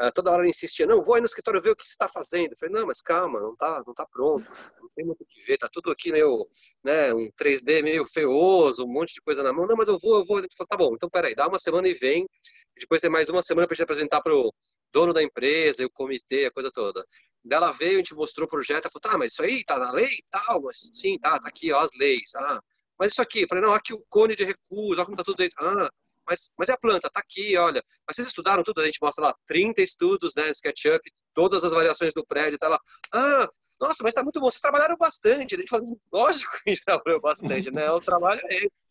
S4: Uh, toda hora insistia, não, vou aí no escritório ver o que você está fazendo. Eu falei, não, mas calma, não está não tá pronto, não tem muito o que ver, tá tudo aqui meio, né, um 3D meio feioso, um monte de coisa na mão. Não, mas eu vou, eu vou. Ele falou, tá bom, então peraí, dá uma semana e vem, e depois tem mais uma semana para gente apresentar para o dono da empresa, o comitê, a coisa toda. Dela veio, a gente mostrou o projeto, ela falou, tá, mas isso aí tá na lei e tal? Sim, tá, tá aqui, ó, as leis. Ah, mas isso aqui, eu falei, não, aqui o cone de recuso, olha como tá tudo dentro. Ah, mas, mas é a planta, tá aqui, olha. Mas vocês estudaram tudo? A gente mostra lá 30 estudos, né, SketchUp, todas as variações do prédio, tá lá. Ah, nossa, mas tá muito bom, vocês trabalharam bastante. A gente falou, lógico que a gente trabalhou bastante, né? O trabalho é esse.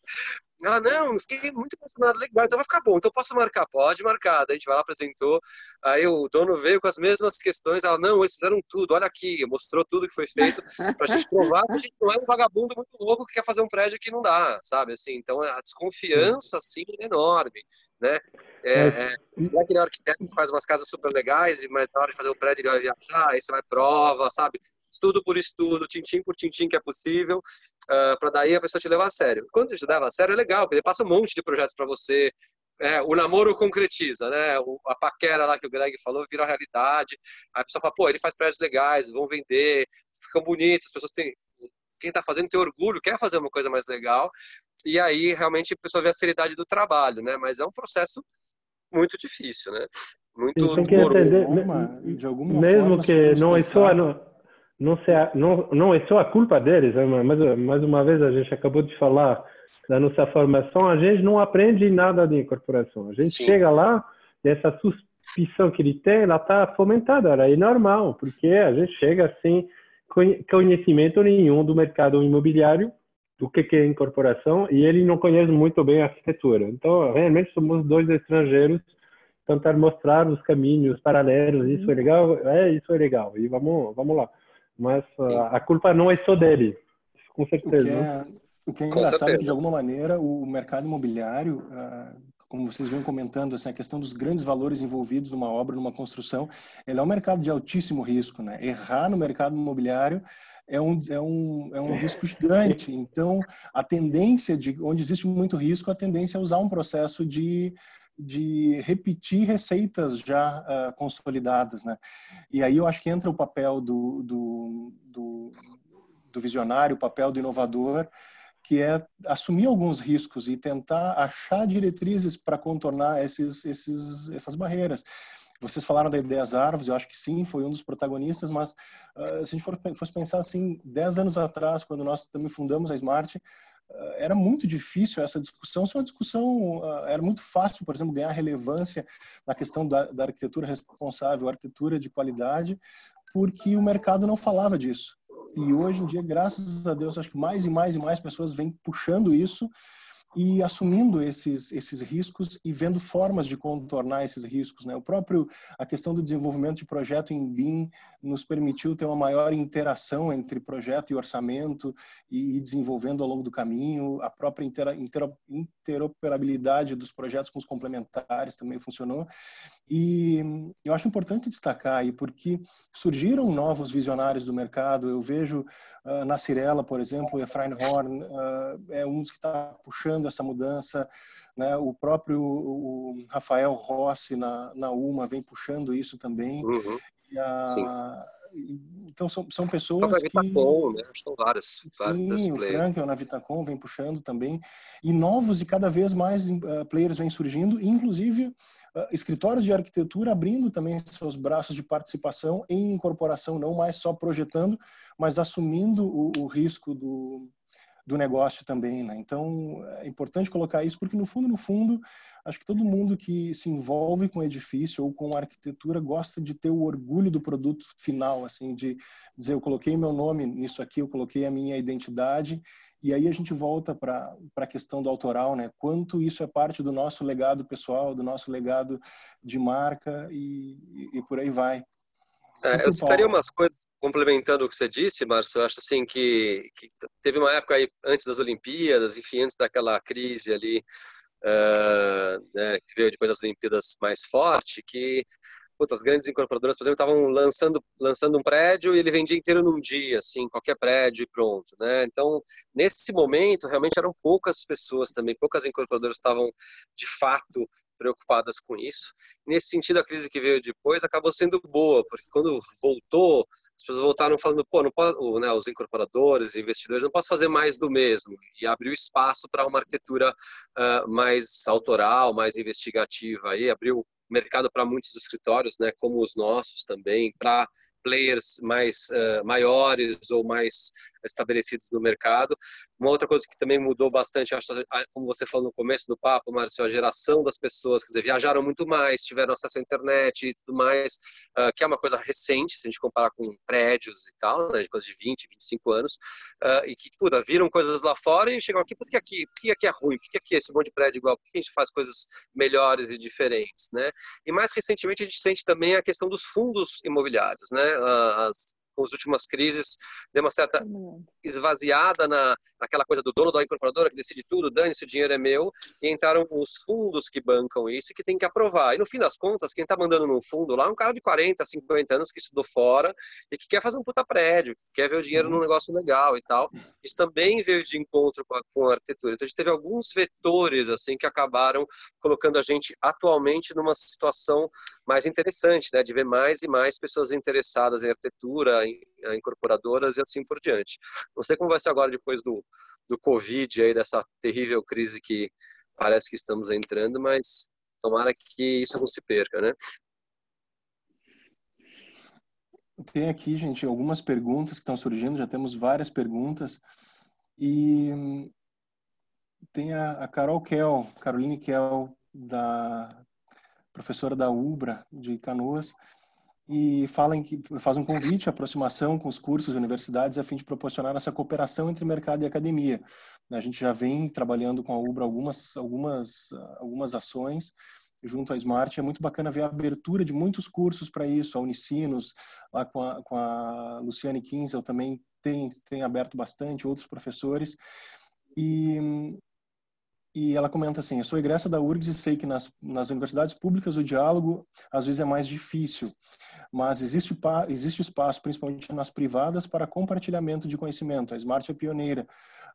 S4: Ela, não, fiquei muito impressionado, legal, então vai ficar bom, então posso marcar? Pode marcar. Daí a gente vai lá, apresentou, aí o dono veio com as mesmas questões, ela, não, eles fizeram tudo, olha aqui, mostrou tudo que foi feito, pra gente provar que a gente não é um vagabundo muito louco que quer fazer um prédio que não dá, sabe, assim, então a desconfiança, assim, é enorme, né? É, é, será que ele é arquiteto que faz umas casas super legais, mas na hora de fazer o prédio ele vai viajar, aí você vai prova, sabe? Estudo por estudo, tintim por tintim que é possível, uh, ah, para daí a pessoa te levar a sério. Quando te leva a sério é legal, porque ele passa um monte de projetos para você, é, o namoro concretiza, né? O, a paquera lá que o Greg falou vira realidade. Aí a pessoa fala, pô, ele faz prédios legais, vão vender, ficam bonitos, as pessoas têm. Quem está fazendo tem orgulho, quer fazer uma coisa mais legal. E aí realmente a pessoa vê a seriedade do trabalho, né? Mas é um processo muito difícil, né? muito
S2: tem que entender,
S1: de alguma
S2: mesmo
S1: forma,
S2: que não é só não, não, não, não é só a culpa deles, né? mas mais uma vez a gente acabou de falar da nossa formação, a gente não aprende nada de incorporação. A gente Sim. chega lá e essa suspicião que ele tem, ela está fomentada, ela é normal, porque a gente chega sem conhecimento nenhum do mercado imobiliário, do que é incorporação, e ele não conhece muito bem a arquitetura. Então, realmente somos dois estrangeiros tentar mostrar os caminhos paralelos, isso é legal, é, isso é legal, e vamos, vamos lá. Mas uh, a culpa não é só dele, com certeza. O que
S1: é, o que é engraçado é que, de alguma maneira, o mercado imobiliário, uh, como vocês vêm comentando, assim, a questão dos grandes valores envolvidos numa obra, numa construção, ele é um mercado de altíssimo risco, né? Errar no mercado imobiliário é um, é um, é um risco gigante. Então, a tendência de, onde existe muito risco, a tendência é usar um processo de de repetir receitas já uh, consolidadas, né? E aí eu acho que entra o papel do, do, do, do visionário, o papel do inovador, que é assumir alguns riscos e tentar achar diretrizes para contornar esses, esses, essas barreiras. Vocês falaram da ideia das árvores, eu acho que sim, foi um dos protagonistas, mas uh, se a gente for, fosse pensar assim, 10 anos atrás, quando nós também fundamos a Smart, era muito difícil essa discussão, se uma discussão, uh, era muito fácil, por exemplo, ganhar relevância na questão da, da arquitetura responsável, arquitetura de qualidade, porque o mercado não falava disso. E hoje em dia, graças a Deus, acho que mais e mais e mais pessoas vêm puxando isso e assumindo esses esses riscos e vendo formas de contornar esses riscos, né? O próprio a questão do desenvolvimento de projeto em BIM nos permitiu ter uma maior interação entre projeto e orçamento e, e desenvolvendo ao longo do caminho, a própria intera, intera, interoperabilidade dos projetos com os complementares também funcionou. E eu acho importante destacar aí porque surgiram novos visionários do mercado. Eu vejo uh, na Cirela, por exemplo, o Efraim Horn uh, é um dos que está puxando essa mudança. Né? O próprio o Rafael Rossi na, na UMA vem puxando isso também.
S4: Uhum.
S1: A, então são, são pessoas que
S4: Vitacom, né? são vários,
S1: sim o Frankel na Vitacom vem puxando também e novos e cada vez mais uh, players vêm surgindo inclusive uh, escritórios de arquitetura abrindo também seus braços de participação em incorporação não mais só projetando mas assumindo o, o risco do do negócio também, né? Então é importante colocar isso porque no fundo, no fundo, acho que todo mundo que se envolve com edifício ou com arquitetura gosta de ter o orgulho do produto final, assim, de dizer eu coloquei meu nome nisso aqui, eu coloquei a minha identidade e aí a gente volta para a questão do autoral, né? Quanto isso é parte do nosso legado pessoal, do nosso legado de marca e, e, e por aí vai.
S4: É, eu citaria umas coisas complementando o que você disse, Márcio. Eu acho assim que, que, teve uma época aí antes das Olimpíadas, enfim, antes daquela crise ali uh, né, que veio depois das Olimpíadas mais forte, que putz, as grandes incorporadoras, por exemplo, estavam lançando lançando um prédio e ele vendia inteiro num dia, assim, qualquer prédio e pronto, né? Então, nesse momento, realmente eram poucas pessoas também, poucas incorporadoras estavam de fato preocupadas com isso. Nesse sentido, a crise que veio depois acabou sendo boa, porque quando voltou, as pessoas voltaram falando, pô, não pode, né, os incorporadores, investidores, não posso fazer mais do mesmo. E abriu espaço para uma arquitetura uh, mais autoral, mais investigativa. Aí abriu mercado para muitos escritórios, né, como os nossos também, para players mais uh, maiores ou mais estabelecidos no mercado. Uma outra coisa que também mudou bastante, acho, como você falou no começo do papo, Márcio, a geração das pessoas, quer dizer, viajaram muito mais, tiveram acesso à internet e tudo mais, uh, que é uma coisa recente, se a gente comparar com prédios e tal, né, de coisa de 20, 25 anos, uh, e que, puta, viram coisas lá fora e chegam aqui, por que aqui, por que aqui é ruim, por que aqui é esse monte de prédio igual, por que a gente faz coisas melhores e diferentes, né? E mais recentemente a gente sente também a questão dos fundos imobiliários, né? Uh, as com as últimas crises, deu uma certa esvaziada na, naquela coisa do dono da incorporadora que decide tudo, dane-se, o dinheiro é meu, e entraram os fundos que bancam isso e que tem que aprovar. E no fim das contas, quem está mandando no fundo lá é um cara de 40, 50 anos que estudou fora e que quer fazer um puta prédio, quer ver o dinheiro uhum. num negócio legal e tal. Isso também veio de encontro com a, com a arquitetura. Então a gente teve alguns vetores assim que acabaram colocando a gente atualmente numa situação mais interessante, né, de ver mais e mais pessoas interessadas em arquitetura, incorporadoras e assim por diante. Não sei como vai ser agora depois do, do Covid, aí, dessa terrível crise que parece que estamos entrando, mas tomara que isso não se perca, né?
S1: tem aqui, gente, algumas perguntas que estão surgindo, já temos várias perguntas. E tem a, a Carol Kell, Caroline Kell, da professora da UBRA de Canoas, e fala em que faz um convite à aproximação com os cursos e universidades a fim de proporcionar essa cooperação entre mercado e academia. A gente já vem trabalhando com a UBRA algumas algumas algumas ações junto à Smart. É muito bacana ver a abertura de muitos cursos para isso. A Unicinos, lá com a, com a Luciane Kinzel também tem, tem aberto bastante, outros professores. E, e ela comenta assim: Eu sou egressa da URGS e sei que nas, nas universidades públicas o diálogo às vezes é mais difícil, mas existe, existe espaço, principalmente nas privadas, para compartilhamento de conhecimento. A Smart é pioneira.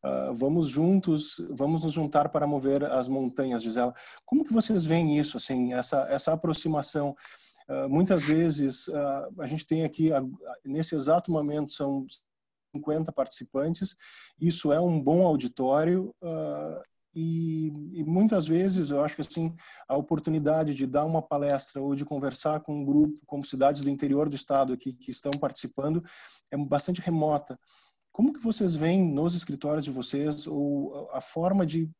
S1: Uh, vamos juntos, vamos nos juntar para mover as montanhas, diz ela. Como que vocês veem isso, assim, essa, essa aproximação? Uh, muitas vezes uh, a gente tem aqui, nesse exato momento, são 50 participantes, isso é um bom auditório e, e, muitas vezes eu acho que assim a oportunidade de dar uma palestra ou de conversar com um grupo como cidades do interior do estado aqui que estão participando é bastante remota como que vocês veem nos escritórios de vocês ou a forma de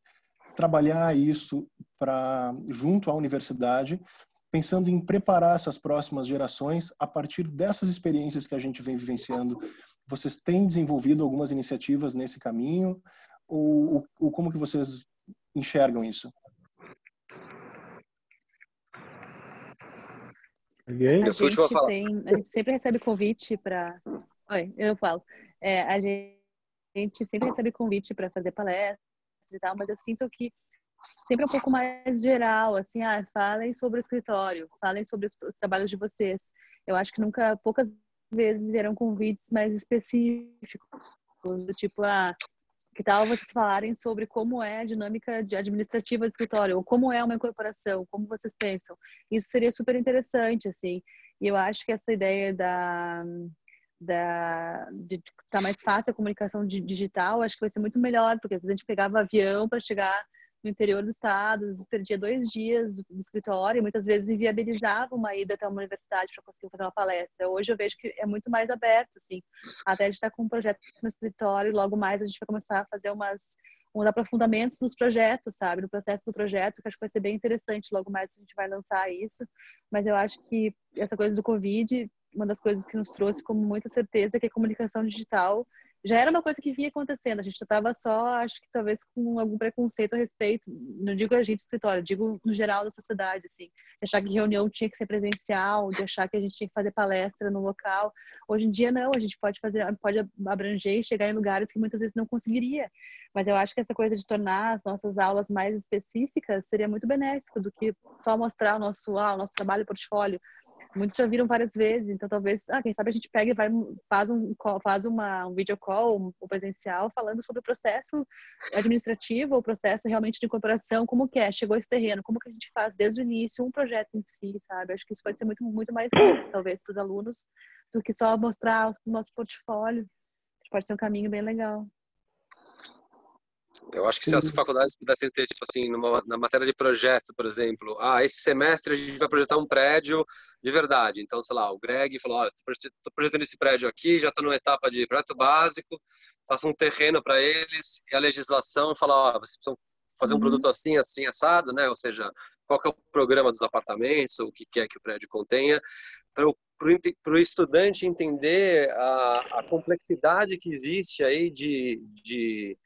S1: trabalhar isso para junto à universidade, pensando em preparar essas próximas gerações a partir dessas experiências que a gente vem vivenciando? Vocês têm desenvolvido algumas iniciativas nesse caminho ou, ou como que vocês enxergam isso?
S3: A gente, tem, a gente sempre recebe convite para. Oi, eu falo. É, a gente sempre recebe convite para fazer palestras e tal, mas eu sinto que sempre é um pouco mais geral, assim, ah, falem sobre o escritório, falem sobre os, os trabalhos de vocês. Eu acho que nunca, poucas vezes vieram convites mais específicos, do tipo, ah, que tal vocês falarem sobre como é a dinâmica administrativa do escritório, ou como é uma incorporação, como vocês pensam. Isso seria super interessante, assim. E eu acho que essa ideia da da de tá mais fácil a comunicação digital, acho que vai ser muito melhor, porque às vezes a gente pegava avião para chegar no interior do estado, perdia dois dias no escritório, e muitas vezes inviabilizava uma ida até uma universidade para conseguir fazer uma palestra. Hoje eu vejo que é muito mais aberto, assim, até a gente está com um projeto no escritório, logo mais a gente vai começar a fazer umas uns aprofundamentos dos projetos, sabe, no processo do projeto, que acho que vai ser bem interessante. Logo mais a gente vai lançar isso, mas eu acho que essa coisa do Covid uma das coisas que nos trouxe com muita certeza que a comunicação digital já era uma coisa que vinha acontecendo. A gente estava só, acho que talvez com algum preconceito a respeito. Não digo a gente escritório, digo no geral da sociedade, assim, achar que reunião tinha que ser presencial, de achar que a gente tinha que fazer palestra no local. Hoje em dia não, a gente pode fazer, pode abranger e chegar em lugares que muitas vezes não conseguiria. Mas eu acho que essa coisa de tornar as nossas aulas mais específicas seria muito benéfico do que só mostrar o nosso, ah, o nosso trabalho portfólio muitos já viram várias vezes, então talvez, ah, quem sabe a gente pega e vai, faz um, faz uma, um video call, um, presencial, falando sobre o processo administrativo, o processo realmente de incorporação, como que é, chegou esse terreno, como que a gente faz desde o início um projeto em si, sabe? Acho que isso pode ser muito, muito mais rico, talvez, para os alunos, do que só mostrar o nosso portfólio. Pode ser um caminho bem legal.
S4: Eu acho que se as faculdades pudessem ter, tipo assim, numa, na matéria de projeto, por exemplo, ah, esse semestre a gente vai projetar um prédio de verdade. Então, sei lá, o Greg falou, olha, estou projetando esse prédio aqui, já estou numa etapa de projeto básico, faça um terreno para eles e a legislação fala, ó, vocês precisam fazer um uhum. produto assim, assim, assado, né? Ou seja, qual que é o programa dos apartamentos, o que quer que o prédio contenha, para o estudante entender a, a complexidade que existe aí de, de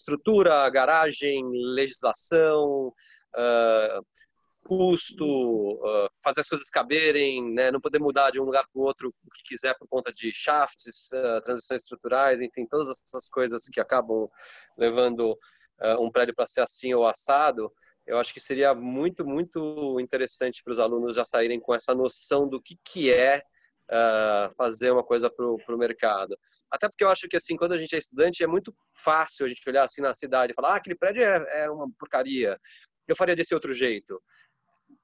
S4: estrutura, garagem, legislação, uh, custo, uh, fazer as coisas caberem, né? não poder mudar de um lugar para o outro o que quiser por conta de shafts, uh, transições estruturais, enfim, todas essas coisas que acabam levando um prédio para ser assim ou assado. Eu acho que seria muito, muito interessante para os alunos já saírem com essa noção do que, que é fazer uma coisa para o mercado. Até porque eu acho que, assim, quando a gente é estudante, é muito fácil a gente olhar assim na cidade e falar, ah, aquele prédio é, é uma porcaria, eu faria desse outro jeito.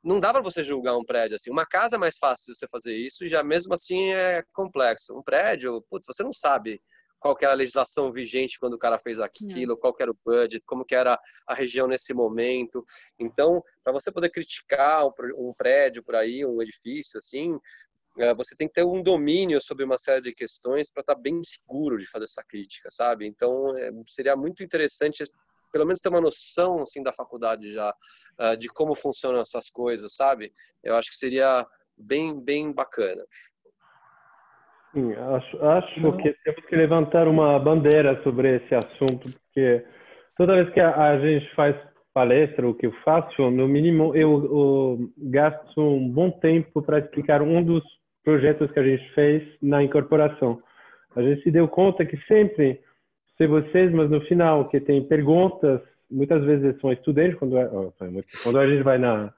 S4: Não dá para você julgar um prédio assim. Uma casa é mais fácil você fazer isso e já mesmo assim é complexo. Um prédio, putz, você não sabe qual era a legislação vigente quando o cara fez aquilo, não. qual era o budget, como que era a região nesse momento. Então, para você poder criticar um prédio por aí, um edifício assim, você tem que ter um domínio sobre uma série de questões para estar tá bem seguro de fazer essa crítica, sabe? Então, é, seria muito interessante, pelo menos ter uma noção assim da faculdade já uh, de como funcionam essas coisas, sabe? Eu acho que seria bem bem bacana.
S2: Sim, acho, acho que temos que levantar uma bandeira sobre esse assunto, porque toda vez que a, a gente faz palestra, o que eu faço, no mínimo eu, eu gasto um bom tempo para explicar um dos projetos que a gente fez na incorporação. A gente se deu conta que sempre, se vocês, mas no final, que tem perguntas, muitas vezes são estudantes, quando, é, quando a gente vai na,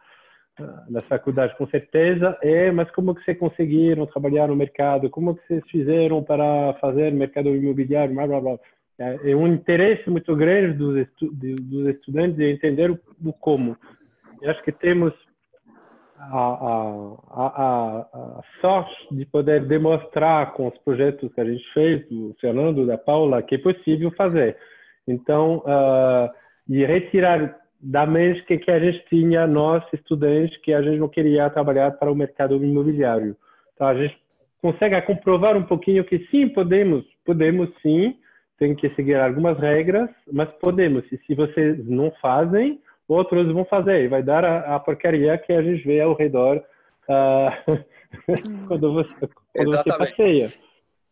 S2: na faculdade, com certeza, é, mas como que vocês conseguiram trabalhar no mercado? Como que vocês fizeram para fazer mercado imobiliário? Blá, blá, blá. É, é um interesse muito grande dos, estu dos estudantes de entender o, o como. E acho que temos a, a, a, sorte de poder demonstrar com os projetos que a gente fez, do Fernando, da Paula, que é possível fazer. Então, uh, e retirar da mente que, que a gente tinha, nós, estudantes, que a gente não queria trabalhar para o mercado imobiliário. Então, a gente consegue comprovar um pouquinho que sim, podemos, podemos sim, tem que seguir algumas regras, mas podemos. E se vocês não fazem, outros vão fazer e vai dar a, a porcaria que a gente vê ao redor uh, [laughs] quando você, quando você passeia.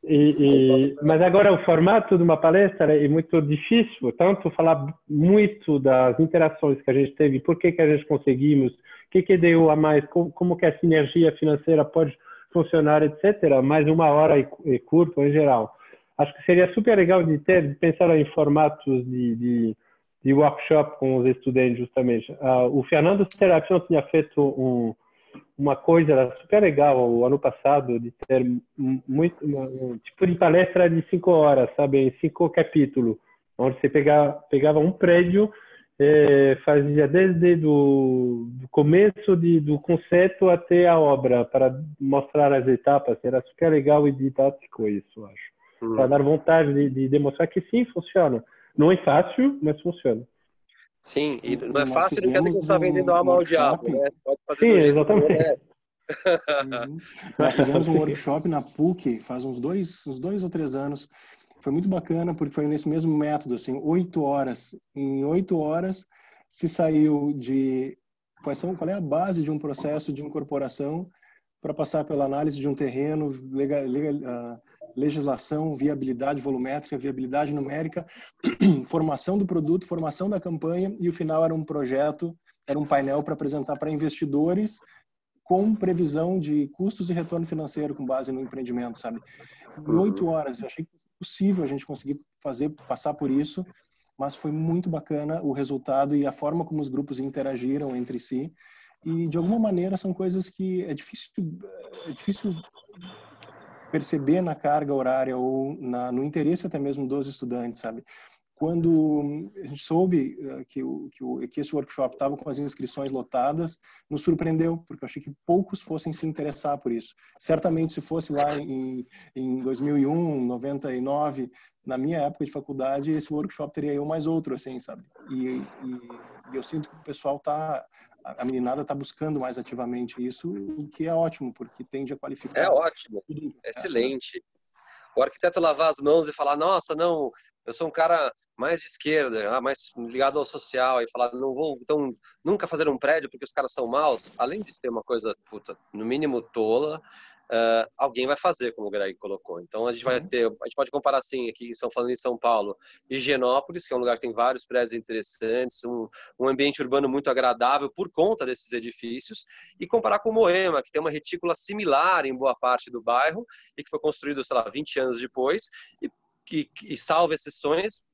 S2: E, e, mas agora o formato de uma palestra é muito difícil, tanto falar muito das interações que a gente teve, por que, que a gente conseguimos, o que, que deu a mais, como, como que a sinergia financeira pode funcionar, etc. Mais uma hora e, e curto em geral. Acho que seria super legal de ter, de pensar em formatos de, de de workshop com os estudantes, justamente. Uh, o Fernando Serapion tinha feito um, uma coisa super legal o ano passado, de ter muito, um tipo de palestra de cinco horas, sabe, em cinco capítulos, onde você pegava, pegava um prédio e fazia desde do, do começo de, do conceito até a obra, para mostrar as etapas. Era super legal e didático isso, acho. Hum. Para dar vontade de, de demonstrar que sim, funciona. Não é fácil, mas funciona.
S4: Sim, e não é fácil, não quer dizer que você está vendendo alma ao diabo, né?
S2: Pode fazer Sim, exatamente.
S1: Uhum. Nós fizemos um [laughs] workshop na PUC faz uns dois, uns dois ou três anos. Foi muito bacana porque foi nesse mesmo método, assim, oito horas. Em oito horas se saiu de quais são, qual é a base de um processo de incorporação para passar pela análise de um terreno, legal, legal, uh, legislação, viabilidade volumétrica, viabilidade numérica, [clears throat] formação do produto, formação da campanha e o final era um projeto, era um painel para apresentar para investidores com previsão de custos e retorno financeiro com base no empreendimento, sabe? Em uhum. oito horas, eu achei possível a gente conseguir fazer, passar por isso, mas foi muito bacana o resultado e a forma como os grupos interagiram entre si. E de alguma maneira são coisas que é difícil, é difícil perceber na carga horária ou na, no interesse até mesmo dos estudantes, sabe? Quando a gente soube uh, que, o, que, o, que esse workshop estava com as inscrições lotadas, nos surpreendeu, porque eu achei que poucos fossem se interessar por isso. Certamente, se fosse lá em, em 2001, 99, na minha época de faculdade, esse workshop teria eu mais outro, assim, sabe? E, e, e eu sinto que o pessoal está a meninada está buscando mais ativamente isso, o que é ótimo, porque tende a qualificar.
S4: É ótimo, excelente. O arquiteto lavar as mãos e falar, nossa, não, eu sou um cara mais de esquerda, ah, mais ligado ao social, e falar, não vou então nunca fazer um prédio porque os caras são maus, além de ser uma coisa, puta, no mínimo tola, uh, alguém vai fazer, como o Greg colocou. Então a gente vai uhum. ter, a gente pode comparar assim, aqui estão falando em São Paulo, Higienópolis, que é um lugar que tem vários prédios interessantes, um, um ambiente urbano muito agradável por conta desses edifícios, e comparar com Moema, que tem uma retícula similar em boa parte do bairro e que foi construído, sei lá, 20 anos depois, e que, que salva exceções,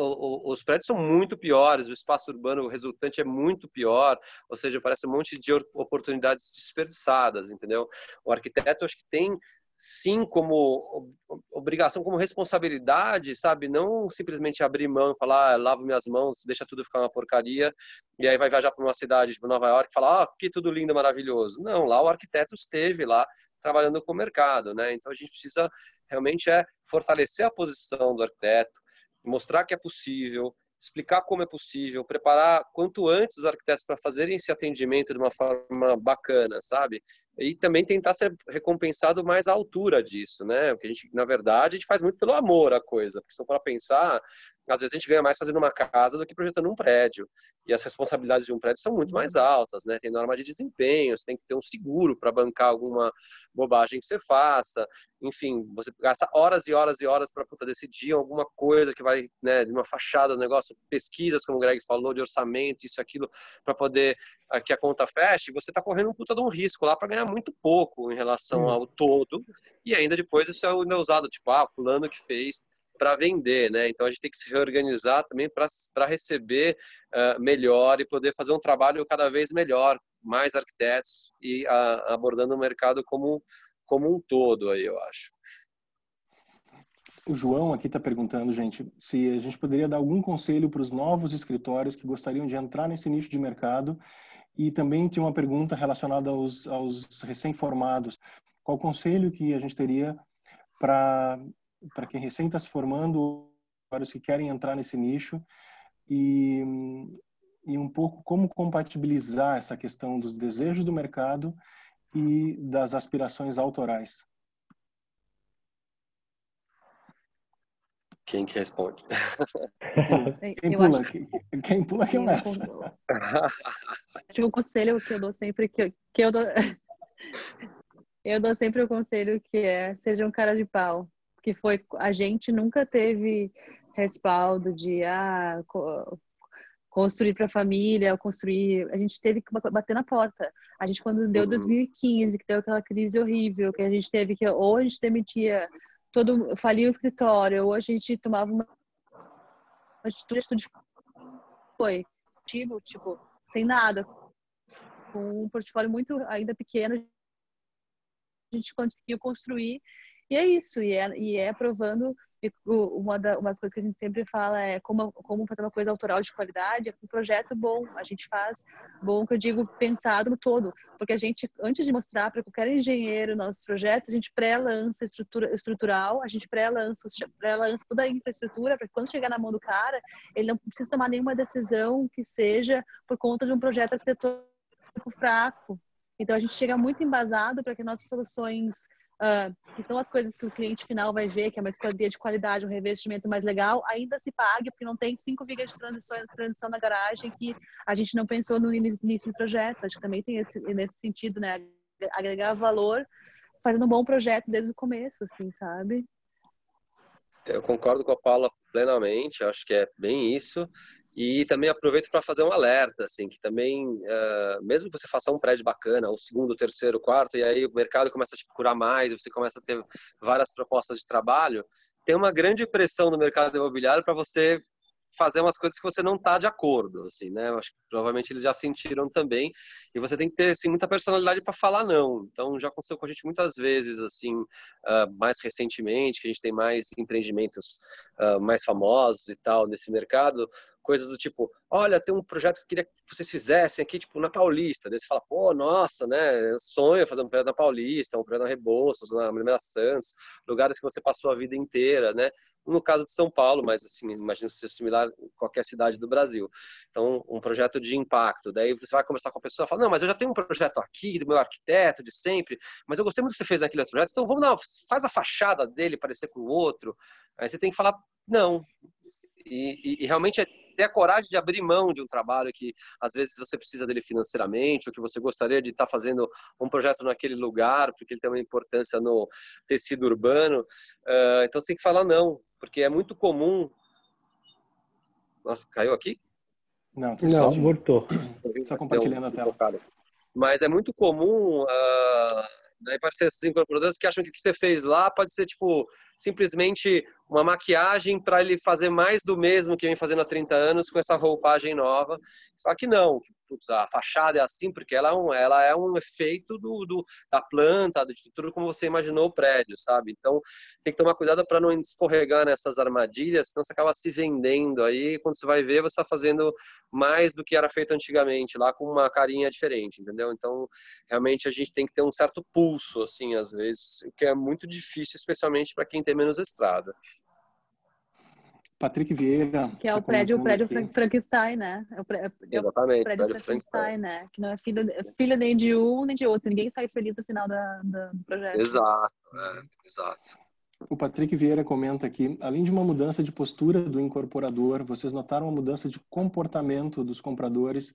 S4: os prédios são muito piores, o espaço urbano resultante é muito pior, ou seja, parece um monte de oportunidades desperdiçadas, entendeu? O arquiteto acho que tem sim como obrigação, como responsabilidade, sabe? Não simplesmente abrir mão e falar, ah, lavo minhas mãos, deixa tudo ficar uma porcaria, e aí vai viajar para uma cidade tipo Nova York e falar, ah, que tudo lindo, maravilhoso. Não, lá o arquiteto esteve lá trabalhando com o mercado, né? Então a gente precisa realmente é fortalecer a posição do arquiteto, mostrar que é possível, explicar como é possível, preparar quanto antes os arquitetos para fazerem esse atendimento de uma forma bacana, sabe? E também tentar ser recompensado mais à altura disso, né? Porque a gente, na verdade, a gente faz muito pelo amor a coisa. Porque se for para pensar, às vezes a gente ganha mais fazendo uma casa do que projetando um prédio. E as responsabilidades de um prédio são muito mais altas, né? Tem norma de desempenho, você tem que ter um seguro para bancar alguma bobagem que você faça. Enfim, você gasta horas e horas e horas para decidir alguma coisa que vai, né, de uma fachada do negócio, pesquisas, como o Greg falou, de orçamento, isso, aquilo, para poder ah, que a conta feche. Você está correndo um puta de um risco lá para ganhar muito pouco em relação ao todo. E ainda depois isso é usado, tipo, ah, fulano que fez para vender, né? Então a gente tem que se reorganizar também para receber uh, melhor e poder fazer um trabalho cada vez melhor, mais arquitetos e abordando o mercado como como um todo aí, eu acho.
S1: O João aqui está perguntando, gente, se a gente poderia dar algum conselho para os novos escritórios que gostariam de entrar nesse nicho de mercado e também tinha uma pergunta relacionada aos, aos recém-formados. Qual conselho que a gente teria para para quem recém está se formando, para os que querem entrar nesse nicho e, e um pouco como compatibilizar essa questão dos desejos do mercado e das aspirações autorais.
S4: Quem que responde? [laughs]
S1: Quem, pula? Quem, quem pula quem começa.
S3: Acho o conselho que eu dou sempre que, que eu dou [laughs] eu dou sempre o conselho que é seja um cara de pau que foi a gente nunca teve respaldo de ah, construir para a família, construir. A gente teve que bater na porta. A gente, quando deu 2015, uhum. que deu aquela crise horrível, que a gente teve que, ou a gente demitia, todo, falia o escritório, ou a gente tomava uma atitude, atitude foi, tipo, tipo, sem nada, com um portfólio muito ainda pequeno, a gente conseguiu construir e é isso, e é, e é provando. Uma, da, uma das coisas que a gente sempre fala é como, como fazer uma coisa autoral de qualidade, é um projeto bom. A gente faz bom, que eu digo, pensado no todo. Porque a gente, antes de mostrar para qualquer engenheiro nossos projetos, a gente pré-lança estrutura, estrutural, a gente pré-lança pré toda a infraestrutura, para quando chegar na mão do cara, ele não precisa tomar nenhuma decisão que seja por conta de um projeto arquitetônico fraco. Então, a gente chega muito embasado para que nossas soluções uh, que são as coisas que o cliente final vai ver, que é uma escolha de qualidade, um revestimento mais legal, ainda se pague, porque não tem cinco vigas de transição, na garagem que a gente não pensou no início do projeto. Acho que também tem esse, nesse sentido, né? Agregar valor fazendo um bom projeto desde o começo, assim, sabe?
S4: Eu concordo com a Paula plenamente, acho que é bem isso. E também aproveito para fazer um alerta, assim, que também, uh, mesmo que você faça um prédio bacana, o segundo, o terceiro, o quarto, e aí o mercado começa a te procurar mais, você começa a ter várias propostas de trabalho, tem uma grande pressão no mercado imobiliário para você fazer umas coisas que você não está de acordo, assim, né? Acho que provavelmente eles já sentiram também. E você tem que ter assim muita personalidade para falar não. Então já aconteceu com a gente muitas vezes, assim, uh, mais recentemente, que a gente tem mais empreendimentos uh, mais famosos e tal nesse mercado coisas do tipo, olha, tem um projeto que eu queria que vocês fizessem aqui, tipo, na Paulista. Daí você fala, pô, nossa, né, sonho fazer um projeto na Paulista, um projeto na Rebouças, na Maria Santos, lugares que você passou a vida inteira, né? No caso de São Paulo, mas assim, imagino ser similar em qualquer cidade do Brasil. Então, um projeto de impacto. Daí você vai conversar com a pessoa e fala, não, mas eu já tenho um projeto aqui, do meu arquiteto, de sempre, mas eu gostei muito do que você fez naquele outro projeto, então vamos, não, faz a fachada dele parecer com o outro. Aí você tem que falar, não. E, e, e realmente é ter a coragem de abrir mão de um trabalho que às vezes você precisa dele financeiramente, ou que você gostaria de estar fazendo um projeto naquele lugar, porque ele tem uma importância no tecido urbano. Uh, então tem que falar não, porque é muito comum. Nossa, caiu aqui?
S2: Não, não, voltou.
S1: Só compartilhando a tela.
S4: Mas é muito comum uh, né, parceiros incorporadores que acham que o que você fez lá pode ser tipo simplesmente uma maquiagem para ele fazer mais do mesmo que vem fazendo há 30 anos com essa roupagem nova. Só que não, a fachada é assim porque ela é um, ela é um efeito do, do da planta, de tudo como você imaginou o prédio, sabe? Então tem que tomar cuidado para não escorregar nessas armadilhas, senão você acaba se vendendo aí. Quando você vai ver, você está fazendo mais do que era feito antigamente, lá com uma carinha diferente, entendeu? Então realmente a gente tem que ter um certo pulso, assim, às vezes, que é muito difícil, especialmente para quem tem menos estrada.
S1: Patrick Vieira.
S3: Que é o tá prédio, o prédio aqui. Frankenstein, né? É o, pré, é
S4: Exatamente,
S3: o prédio, prédio Frankenstein, né? Que não é filho, filho nem de um nem de outro. Ninguém sai feliz no final da, da do projeto.
S4: Exato, é, exato.
S1: O Patrick Vieira comenta aqui, além de uma mudança de postura do incorporador, vocês notaram uma mudança de comportamento dos compradores?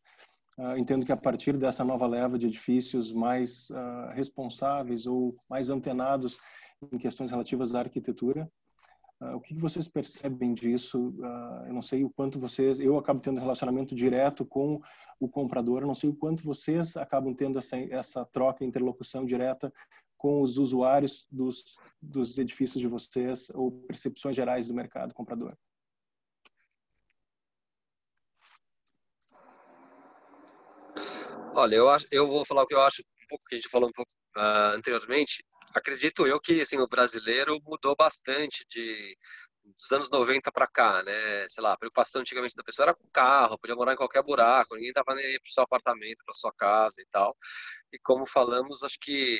S1: Uh, entendo que a partir dessa nova leva de edifícios mais uh, responsáveis ou mais antenados em questões relativas à arquitetura, Uh, o que, vocês percebem disso? Uh, eu não sei o quanto vocês, eu acabo tendo relacionamento direto com o comprador, eu não sei o quanto vocês acabam tendo essa, essa troca, interlocução direta com os usuários dos, dos edifícios de vocês ou percepções gerais do mercado comprador.
S4: Olha, eu, acho, eu vou falar o que eu acho um pouco que a gente falou um pouco uh, anteriormente acredito eu que assim, o brasileiro mudou bastante de dos anos 90 para cá, né? Sei lá, a preocupação antigamente da pessoa era com carro, podia morar em qualquer buraco, ninguém tava nem aí pro seu apartamento, para sua casa e tal. E como falamos, acho que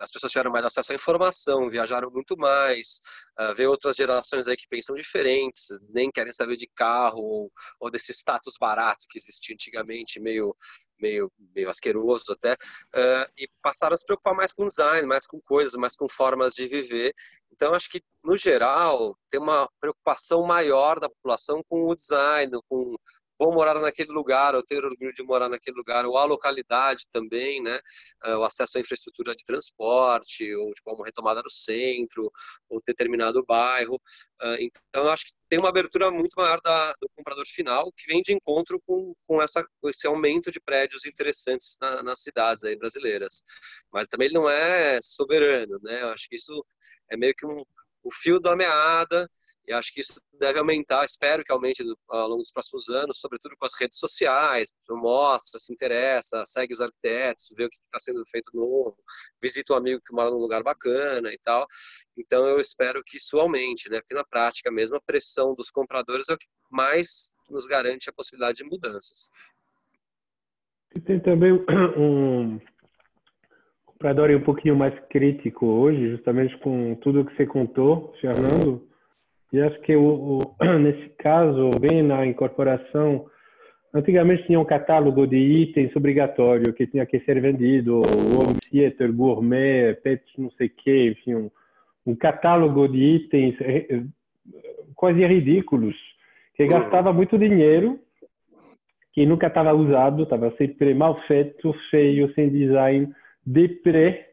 S4: as pessoas tiveram mais acesso à informação, viajaram muito mais, uh, vê outras gerações aí que pensam diferentes, nem querem saber de carro ou, ou desse status barato que existia antigamente, meio meio, meio asqueroso até, uh, e passaram a se preocupar mais com design, mais com coisas, mais com formas de viver. Então, acho que, no geral, tem uma preocupação maior da população com o design, com vou morar naquele lugar, ou ter orgulho de morar naquele lugar, ou a localidade também, né? Ah, o acesso à infraestrutura de transporte, ou tipo, uma retomada do centro, ou determinado bairro. Ah, então, acho que tem uma abertura muito maior da, do comprador final, que vem de encontro com, com essa, esse aumento de prédios interessantes na, nas cidades aí brasileiras. Mas também ele não é soberano, né? Eu acho que isso é meio que um, o fio da meada, e acho que isso deve aumentar, espero que aumente ao longo dos próximos anos, sobretudo com as redes sociais, mostra, se interessa, segue os arquitetos, vê o que está sendo feito novo, visita um amigo que mora num lugar bacana e tal. Então eu espero que isso aumente, né? Porque na prática mesmo a pressão dos compradores é o que mais nos garante a possibilidade de mudanças.
S2: E tem também [clears throat] um comprador um pouquinho mais crítico hoje, justamente com tudo que você contou, Fernando e acho que o, o, [clears throat] nesse caso, bem na incorporação, antigamente tinha um catálogo de itens obrigatório que tinha que ser vendido, home theater, gourmet, pet não sei o que, enfim, um, um, catálogo de itens eh, eh, quase ridículos, que gastava muito dinheiro, que nunca estava usado, estava sempre mal feito, feio, sem design, deprê,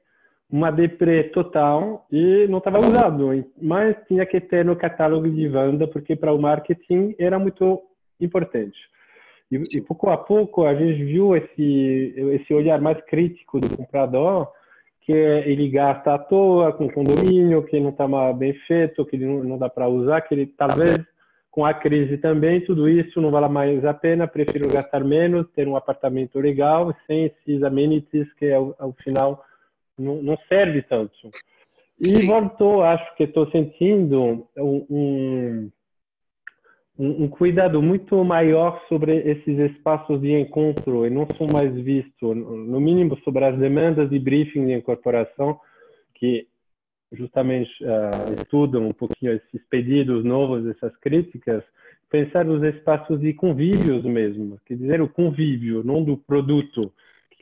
S2: uma deprê total e não estava usado, mas tinha que ter no catálogo de venda porque para o marketing era muito importante. E, e, pouco a pouco a gente viu esse esse olhar mais crítico do comprador que ele gasta à toa com condomínio que não está bem feito, que não, não dá para usar, que ele talvez com a crise também tudo isso não vale mais a pena, prefiro gastar menos, ter um apartamento legal sem esses amenities que ao, ao final não, não serve tanto. E voltou, acho que estou sentindo um, um, um, cuidado muito maior sobre esses espaços de encontro. E não são mais vistos, no mínimo sobre as demandas de briefing de incorporação, que justamente uh, estudam um pouquinho esses pedidos novos, essas críticas, pensar nos espaços de convívios mesmo, quer dizer, o convívio, não do produto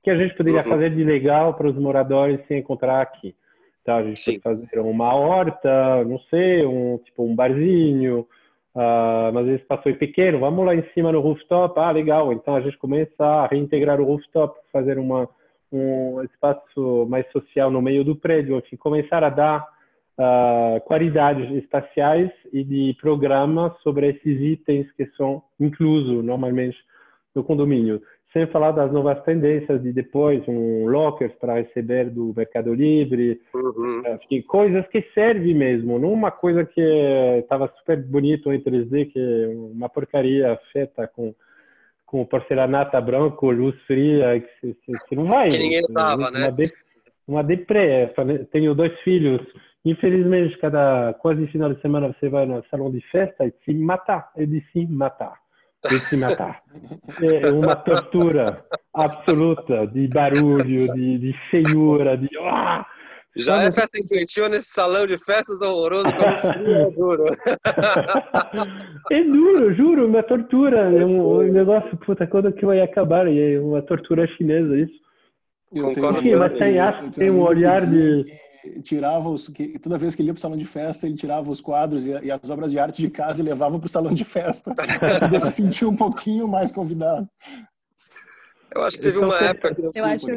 S2: que a gente poderia uhum. fazer de legal para os moradores se encontrar aqui? Então, a gente Sim. pode fazer uma horta, não sei, um tipo um barzinho, uh, mas esse espaço é pequeno, vamos lá em cima no rooftop, ah, legal, então a gente começa a reintegrar o rooftop, fazer uma, um espaço mais social no meio do prédio, enfim, começar a dar uh, qualidades espaciais e de programas sobre esses itens que são inclusos normalmente no condomínio sem falar das novas tendências de depois um lockers para receber do Mercado Livre, uhum. enfim, coisas que servem mesmo, não uma coisa que estava super bonito em 3D, que é uma porcaria feita com com porcelanato branco, luz fria, que, que não vai.
S4: Que ninguém usava, né?
S2: De, uma deprê. Tenho dois filhos. Infelizmente, cada quase final de semana você vai no salão de festa e se matar. Eu disse matar de se matar. É uma tortura absoluta de barulho, de, de feiura, de. Ah!
S4: Já é festa infantil nesse salão de festas horroroso como é [laughs] duro.
S2: é duro, juro, uma tortura. É um, um, negócio, puta, quando que vai acabar? É uma tortura chinesa isso.
S1: Eu. Tenho,
S2: mas tem, tem um olhar de
S1: tirava os que toda vez que ele ia para o salão de festa ele tirava os quadros e, e, as obras de arte de casa e levava para o salão de festa. [laughs] Para poder se sentir um pouquinho mais convidado.
S4: Eu acho que teve uma época que
S3: eu acho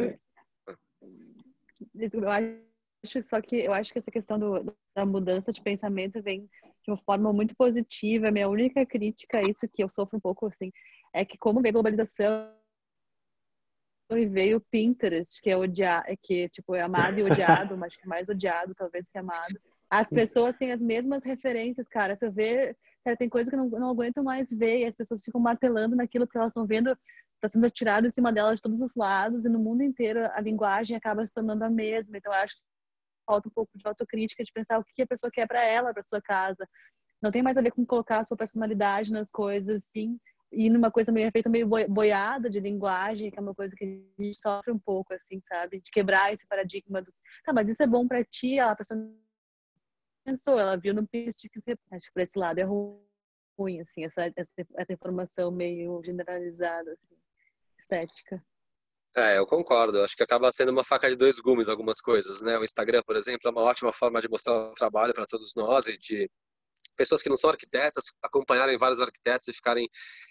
S3: eu acho só que eu acho que essa questão do, da mudança de pensamento vem de uma forma muito positiva. Minha única crítica a isso que eu sofro um pouco assim é que como vem a globalização e veio o Pinterest, que é odiar, é que tipo é amado e odiado, mas que é mais odiado talvez que amado. As pessoas têm as mesmas referências, cara. Você vê, cara, tem coisa que não, não aguentam mais ver e as pessoas ficam martelando naquilo que elas estão vendo, está sendo atirado em cima delas de todos os lados e no mundo inteiro a linguagem acaba se tornando a mesma. Então eu acho que falta um pouco de autocrítica de pensar o que a pessoa quer para ela, para sua casa. Não tem mais a ver com colocar a sua personalidade nas coisas, sim e numa coisa meio feita meio boiada de linguagem, que é uma coisa que a gente sofre um pouco, assim, sabe? De quebrar esse paradigma do, tá, mas isso é bom para ti, a pessoa pensou, ela viu no pitch que acho que por esse lado é ruim, assim, essa, essa, informação meio generalizada, assim, estética.
S4: É, eu concordo. Acho que acaba sendo uma faca de dois gumes algumas coisas, né? O Instagram, por exemplo, é uma ótima forma de mostrar o trabalho para todos nós e de pessoas que não são arquitetas acompanharem vários arquitetos e ficarem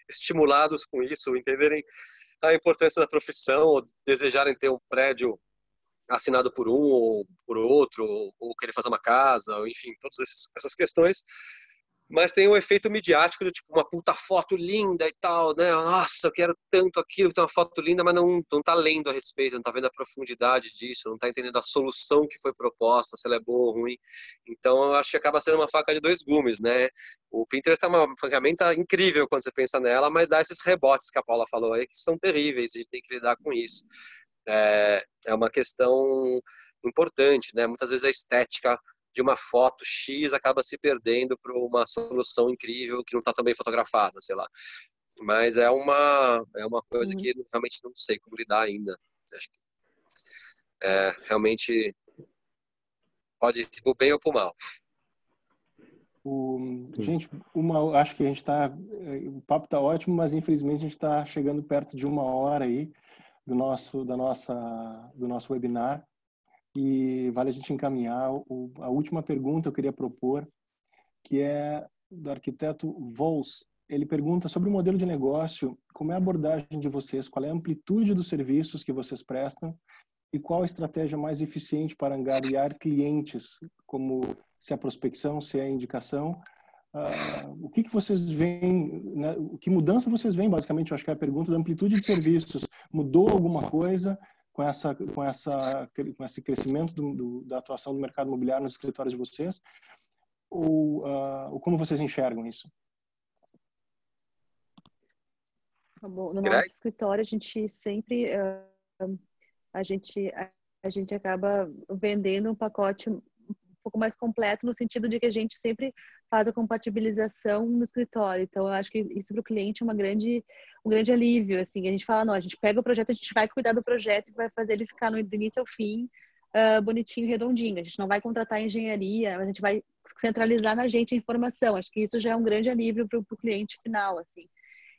S4: estimulados com isso, entenderem a importância da profissão, ou desejarem ter um prédio assinado por um ou por outro, ou querer fazer uma casa, ou enfim, todas essas questões mas tem um efeito midiático do tipo uma puta foto linda e tal, né? Nossa, eu quero tanto aquilo, tem uma foto linda, mas não, não tá lendo a respeito, não tá vendo a profundidade disso, não tá entendendo a solução que foi proposta, se ela é boa ou ruim. Então, eu acho que acaba sendo uma faca de dois gumes, né? O Pinterest é uma ferramenta incrível quando você pensa nela, mas dá esses rebotes que a Paula falou aí, que são terríveis, a gente tem que lidar com isso. É, é uma questão importante, né? Muitas vezes a estética de uma foto X acaba se perdendo para uma solução incrível que não está também fotografada, sei lá. Mas é uma, é uma coisa uhum. que realmente não sei como lidar ainda. Acho que é, realmente pode ir pro bem ou pro mal.
S1: O, gente, uma, acho que a gente está. O papo está ótimo, mas infelizmente a gente está chegando perto de uma hora aí do nosso, da nossa, do nosso webinar. E vale a gente encaminhar o, a última pergunta eu queria propor, que é do arquiteto Vols. Ele pergunta sobre o modelo de negócio, como é a abordagem de vocês, qual é a amplitude dos serviços que vocês prestam e qual a estratégia mais eficiente para angariar clientes, como se é prospecção, se é indicação. Uh, o que, que vocês veem, né, que mudança vocês veem, basicamente, eu acho que é a pergunta da amplitude de serviços. Mudou alguma coisa? Com essa com essa com esse crescimento do, do, da atuação do mercado imobiliário nos escritórios de vocês? Ou, uh, ou como vocês enxergam isso?
S3: Tá bom, no nosso escritório a gente sempre uh, a gente a, a gente acaba vendendo um pacote pouco mais completo no sentido de que a gente sempre faz a compatibilização no escritório. Então, eu acho que isso para o cliente é uma grande, um grande alívio. Assim, a gente fala, não, a gente pega o projeto, a gente vai cuidar do projeto e vai fazer ele ficar no, do início ao fim, uh, bonitinho, redondinho. A gente não vai contratar engenharia, a gente vai centralizar na gente a informação. Acho que isso já é um grande alívio para o cliente final, assim.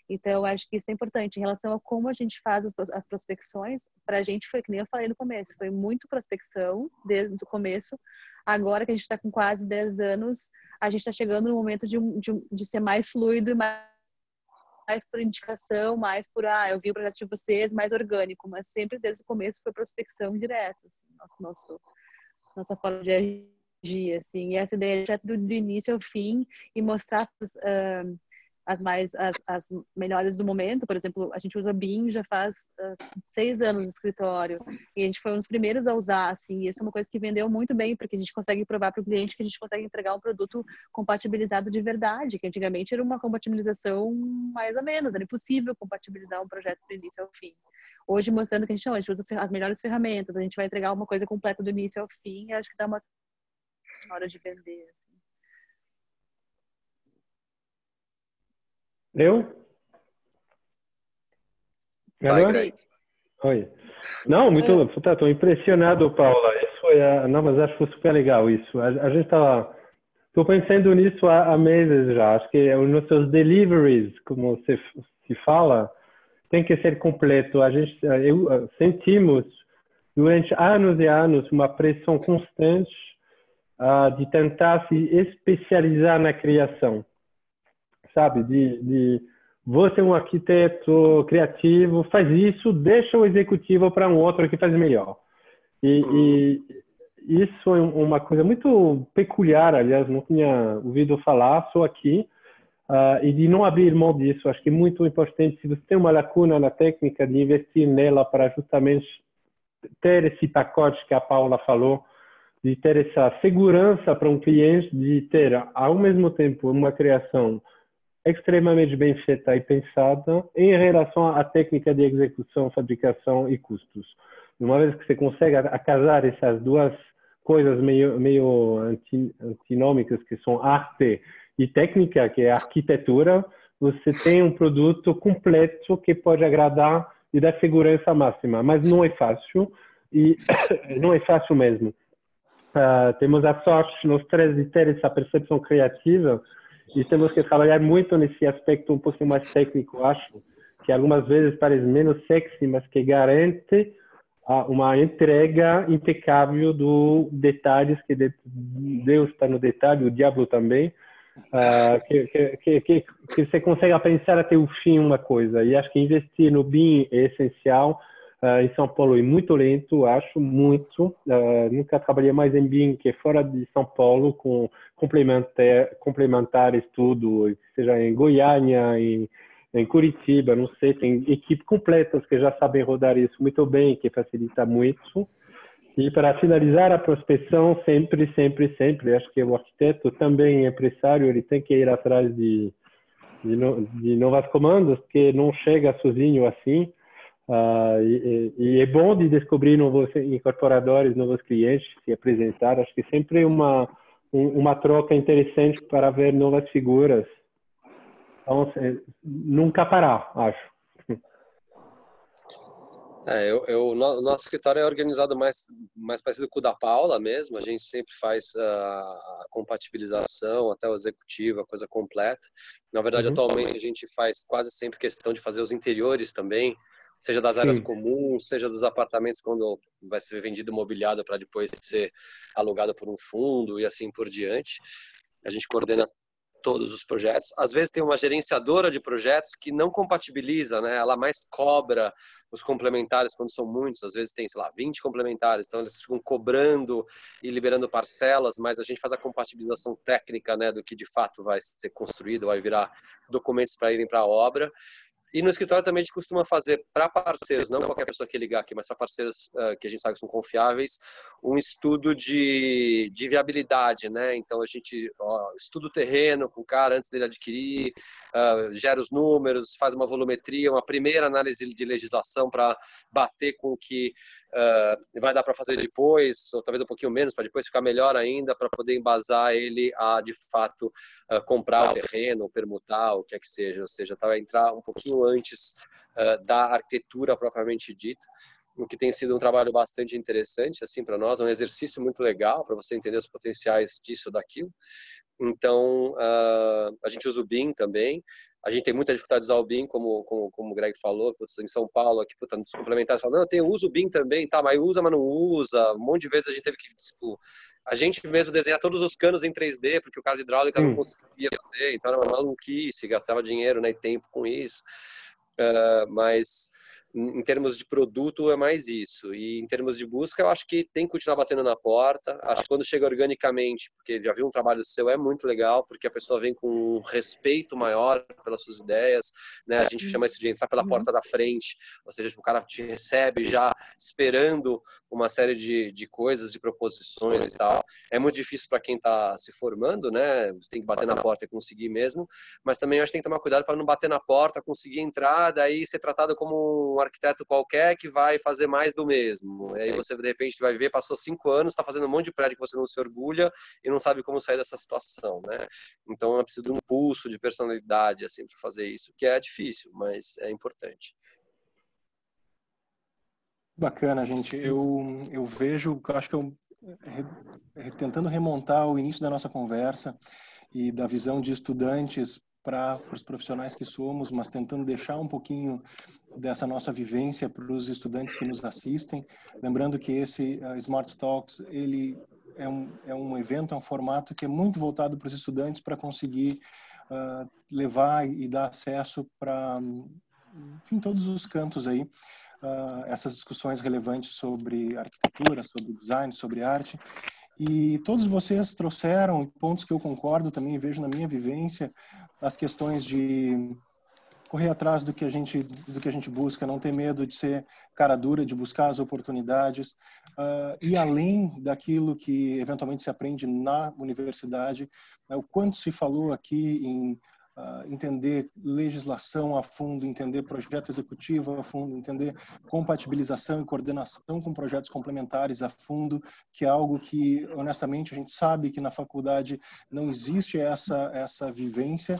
S3: Então, eu acho que isso é importante. Em relação a como a gente faz as, as prospecções, para a gente foi, que nem eu falei no começo, foi muito prospecção desde o começo. Agora que a gente está com quase 10 anos, a gente está chegando no momento de, de, de ser mais fluido e mais, mais por indicação, mais por, ah, eu vi o projeto de vocês, mais orgânico, mas sempre desde o começo foi prospecção direta, assim, nosso, nosso, nossa forma de agir, assim, e essa ideia de do, do início ao fim e mostrar uh, as mais as, as, melhores do momento. Por exemplo, a gente usa BIM já faz uh, seis anos no escritório e a gente foi um dos primeiros a usar. Assim, e isso é uma coisa que vendeu muito bem porque a gente consegue provar para o cliente que a gente consegue entregar um produto compatibilizado de verdade, que antigamente era uma compatibilização mais ou menos, era impossível compatibilizar um projeto do início ao fim. Hoje mostrando que a gente não, a gente usa as melhores ferramentas, a gente vai entregar uma coisa completa do início ao fim. Acho que dá uma hora de vender.
S2: Eu? Vai, Oi. Não, muito. Estou impressionado, Paula. Isso foi, a, não, mas acho que foi super legal isso. A, a gente estava, estou pensando nisso há, há, meses já. Acho que os nossos deliveries, como se, se fala, tem que ser completo. A gente, eu, sentimos durante anos e anos uma pressão constante uh, de tentar se especializar na criação, sabe? De, de você é um arquiteto criativo, faz isso, deixa o executivo para um outro que faz melhor. E, e, isso é uma coisa muito peculiar, aliás, não tinha ouvido falar, só aqui, uh, e de não abrir mão disso. Acho que é muito importante, se você tem uma lacuna na técnica, de investir nela para justamente ter esse pacote que a Paula falou, de ter essa segurança para um cliente, de ter ao mesmo tempo uma criação extremamente bem feita e pensada em relação à técnica de execução, fabricação e custos. Uma vez que você consegue casar essas duas coisas meio, meio antinômicas, que são arte e técnica, que é arquitetura, você tem um produto completo que pode agradar e dar segurança máxima. Mas não é fácil, e [coughs] não é fácil mesmo. Uh, temos a sorte, nós três, de ter essa percepção criativa e temos que trabalhar muito nesse aspecto um pouco mais técnico, acho, que algumas vezes parece menos sexy, mas que garante uma entrega impecável do detalhes, que Deus está no detalhe, o diabo também, uh, que, que, que, que, você consegue pensar até o fim uma coisa. E acho que investir no BIM é essencial, Uh, em São Paulo é muito lento, acho, muito. Uh, nunca trabalhei mais em BIM que fora de São Paulo, com complementar, complementar estudo, seja em Goiânia, em, em Curitiba, não sei, tem equipes completas que já sabem rodar isso muito bem, que facilita muito. E para finalizar a prospecção, sempre, sempre, sempre, acho que o arquiteto também empresário, ele tem que ir atrás de, de, no, de novas comandas, que não chega sozinho assim. Uh, e, e, é bom de descobrir novos incorporadores, novos clientes, se apresentar. Acho que sempre uma uma troca interessante para ver novas figuras. Então, nunca parar, acho.
S4: É, eu, eu, o nosso escritório é organizado mais, mais parecido com o da Paula mesmo. A gente sempre faz a compatibilização até o executivo, a coisa completa. Na verdade, uhum. atualmente a gente faz quase sempre questão de fazer os interiores também seja das áreas Sim. comuns, seja dos apartamentos quando vai ser vendido mobiliado para depois ser alugado por um fundo e assim por diante. A gente coordena todos os projetos. Às vezes tem uma gerenciadora de projetos que não compatibiliza, né? Ela mais cobra os complementares quando são muitos. Às vezes tem, sei lá, 20 complementares. Então eles ficam cobrando e liberando parcelas, mas a gente faz a compatibilização técnica, né, do que de fato vai ser construído, vai virar documentos para irem para a obra. E no escritório também a gente costuma fazer para parceiros, não qualquer pessoa que ligar aqui, mas para parceiros uh, que a gente sabe que são confiáveis, um estudo de, de viabilidade, né? Então a gente ó, estuda o terreno com o cara antes dele adquirir, uh, gera os números, faz uma volumetria, uma primeira análise de legislação para bater com o que uh, vai dar para fazer depois, ou talvez um pouquinho menos, para depois ficar melhor ainda, para poder embasar ele a de fato comprar o terreno, permutar, o que é que seja, ou seja, tá, entrar um pouquinho antes uh, da arquitetura propriamente dita, o que tem sido um trabalho bastante interessante assim para nós, um exercício muito legal para você entender os potenciais disso daquilo. Então uh, a gente usa o BIM também. A gente tem muita dificuldade de usar o BIM, como, como, como o Greg falou, putz, em São Paulo, aqui, puta, nos complementares, falam, não, eu tenho, uso o BIM também, tá, mas usa, mas não usa. Um monte de vezes a gente teve que, tipo, a gente mesmo desenhar todos os canos em 3D, porque o cara de hidráulica hum. não conseguia fazer, então era uma maluquice, gastava dinheiro né, e tempo com isso. Uh, mas em termos de produto é mais isso. E em termos de busca, eu acho que tem que continuar batendo na porta. Acho que quando chega organicamente, porque já viu um trabalho seu, é muito legal, porque a pessoa vem com um respeito maior pelas suas ideias, né? A gente chama isso de entrar pela uhum. porta da frente, ou seja, o cara te recebe já esperando uma série de, de coisas, de proposições e tal. É muito difícil para quem está se formando, né? Você tem que bater na porta e conseguir mesmo, mas também acho que tem que tomar cuidado para não bater na porta, conseguir entrar, daí ser tratado como um arquiteto qualquer que vai fazer mais do mesmo. E aí você, de repente, vai ver, passou cinco anos, está fazendo um monte de prédio que você não se orgulha e não sabe como sair dessa situação, né? Então, é preciso de um pulso de personalidade, assim, para fazer isso, que é difícil, mas é importante.
S1: Bacana, gente. Eu, eu vejo, acho que eu, tentando remontar o início da nossa conversa e da visão de estudantes para os profissionais que somos, mas tentando deixar um pouquinho dessa nossa vivência para os estudantes que nos assistem. Lembrando que esse uh, Smart Talks, ele é um, é um evento, é um formato que é muito voltado para os estudantes para conseguir uh, levar e dar acesso para, enfim, todos os cantos aí, uh, essas discussões relevantes sobre arquitetura, sobre design, sobre arte. E todos vocês trouxeram pontos que eu concordo também, vejo na minha vivência, as questões de correr atrás do que a gente do que a gente busca, não ter medo de ser cara dura, de buscar as oportunidades uh, e além daquilo que eventualmente se aprende na universidade, né, o quanto se falou aqui em uh, entender legislação a fundo, entender projeto executivo a fundo, entender compatibilização e coordenação com projetos complementares a fundo, que é algo que honestamente a gente sabe que na faculdade não existe essa essa vivência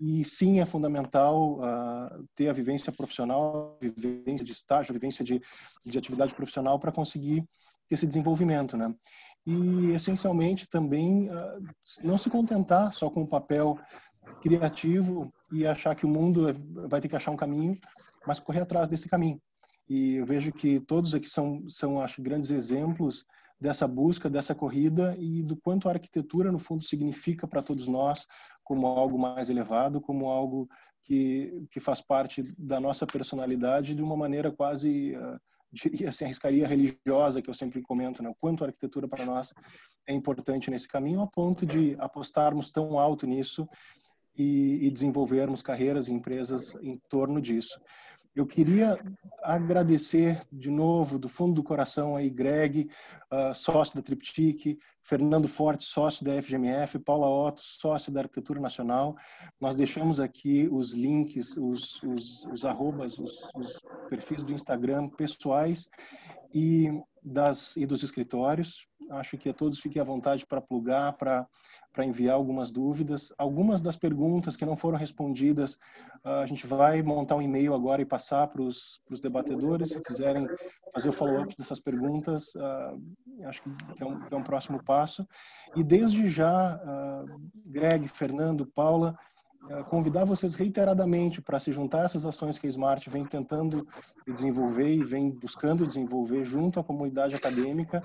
S1: e sim, é fundamental uh, ter a vivência profissional, vivência de estágio, vivência de, de atividade profissional para conseguir esse desenvolvimento, né? E, essencialmente, também uh, não se contentar só com o papel criativo e achar que o mundo é, vai ter que achar um caminho, mas correr atrás desse caminho. E eu vejo que todos aqui são, são acho, grandes exemplos dessa busca, dessa corrida e do quanto a arquitetura, no fundo, significa para todos nós, como algo mais elevado, como algo que, que faz parte da nossa personalidade de uma maneira quase, uh, diria assim, arriscaria religiosa, que eu sempre comento, né? o quanto a arquitetura para nós é importante nesse caminho, a ponto de apostarmos tão alto nisso e, e desenvolvermos carreiras e empresas em torno disso. Eu queria agradecer de novo, do fundo do coração, aí Greg, uh, sócio da Triptic, Fernando Forte, sócio da FGMF, Paula Otto, sócio da Arquitetura Nacional. Nós deixamos aqui os links, os, os, os arrobas, os, os perfis do Instagram pessoais e, das, e dos escritórios. Acho que a todos fiquem à vontade para plugar, para enviar algumas dúvidas. Algumas das perguntas que não foram respondidas, a gente vai montar um e-mail agora e passar para os debatedores. Se quiserem fazer o follow-up dessas perguntas, acho que é, um, é um próximo passo. E desde já, Greg, Fernando, Paula, convidar vocês reiteradamente para se juntar a essas ações que a Smart vem tentando desenvolver e vem buscando desenvolver junto à comunidade acadêmica.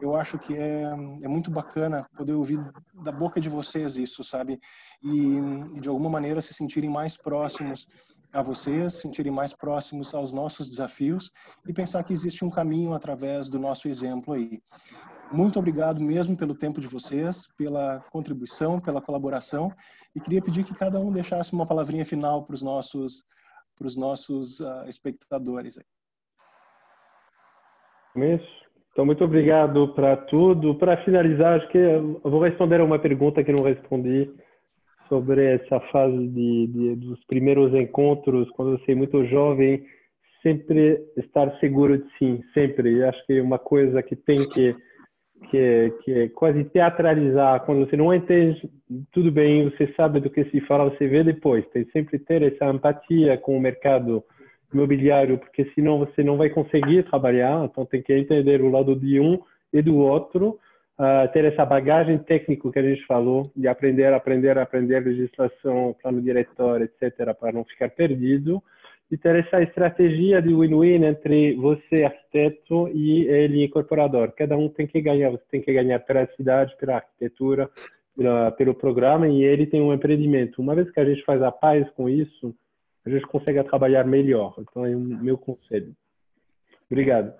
S1: Eu acho que é, é muito bacana poder ouvir da boca de vocês isso, sabe? E, e de alguma maneira se sentirem mais próximos a vocês, sentirem mais próximos aos nossos desafios e pensar que existe um caminho através do nosso exemplo aí. Muito obrigado mesmo pelo tempo de vocês, pela contribuição, pela colaboração e queria pedir que cada um deixasse uma palavrinha final para os nossos para os nossos uh, espectadores.
S2: Então, muito obrigado para tudo. Para finalizar, acho que vou responder a uma pergunta que não respondi sobre essa fase de, de, dos primeiros encontros, quando você é muito jovem, sempre estar seguro de si, sempre. acho que é uma coisa que tem que que é, que é quase teatralizar. Quando você não entende tudo bem, você sabe do que se fala, você vê depois. Tem sempre ter essa empatia com o mercado imobiliário, porque senão você não vai conseguir trabalhar. Então tem que entender o lado de um e do outro, uh, ter essa bagagem técnica que a gente falou, de aprender, aprender, aprender legislação, plano diretor, etc., para não ficar perdido de ter essa estratégia de win-win entre você, arquiteto, e ele, incorporador. Cada um tem que ganhar. Você tem que ganhar pela cidade, pela arquitetura, pela, pelo programa, e ele tem um empreendimento. Uma vez que a gente faz a paz com isso, a gente consegue trabalhar melhor. Então, é o meu conselho. Obrigado.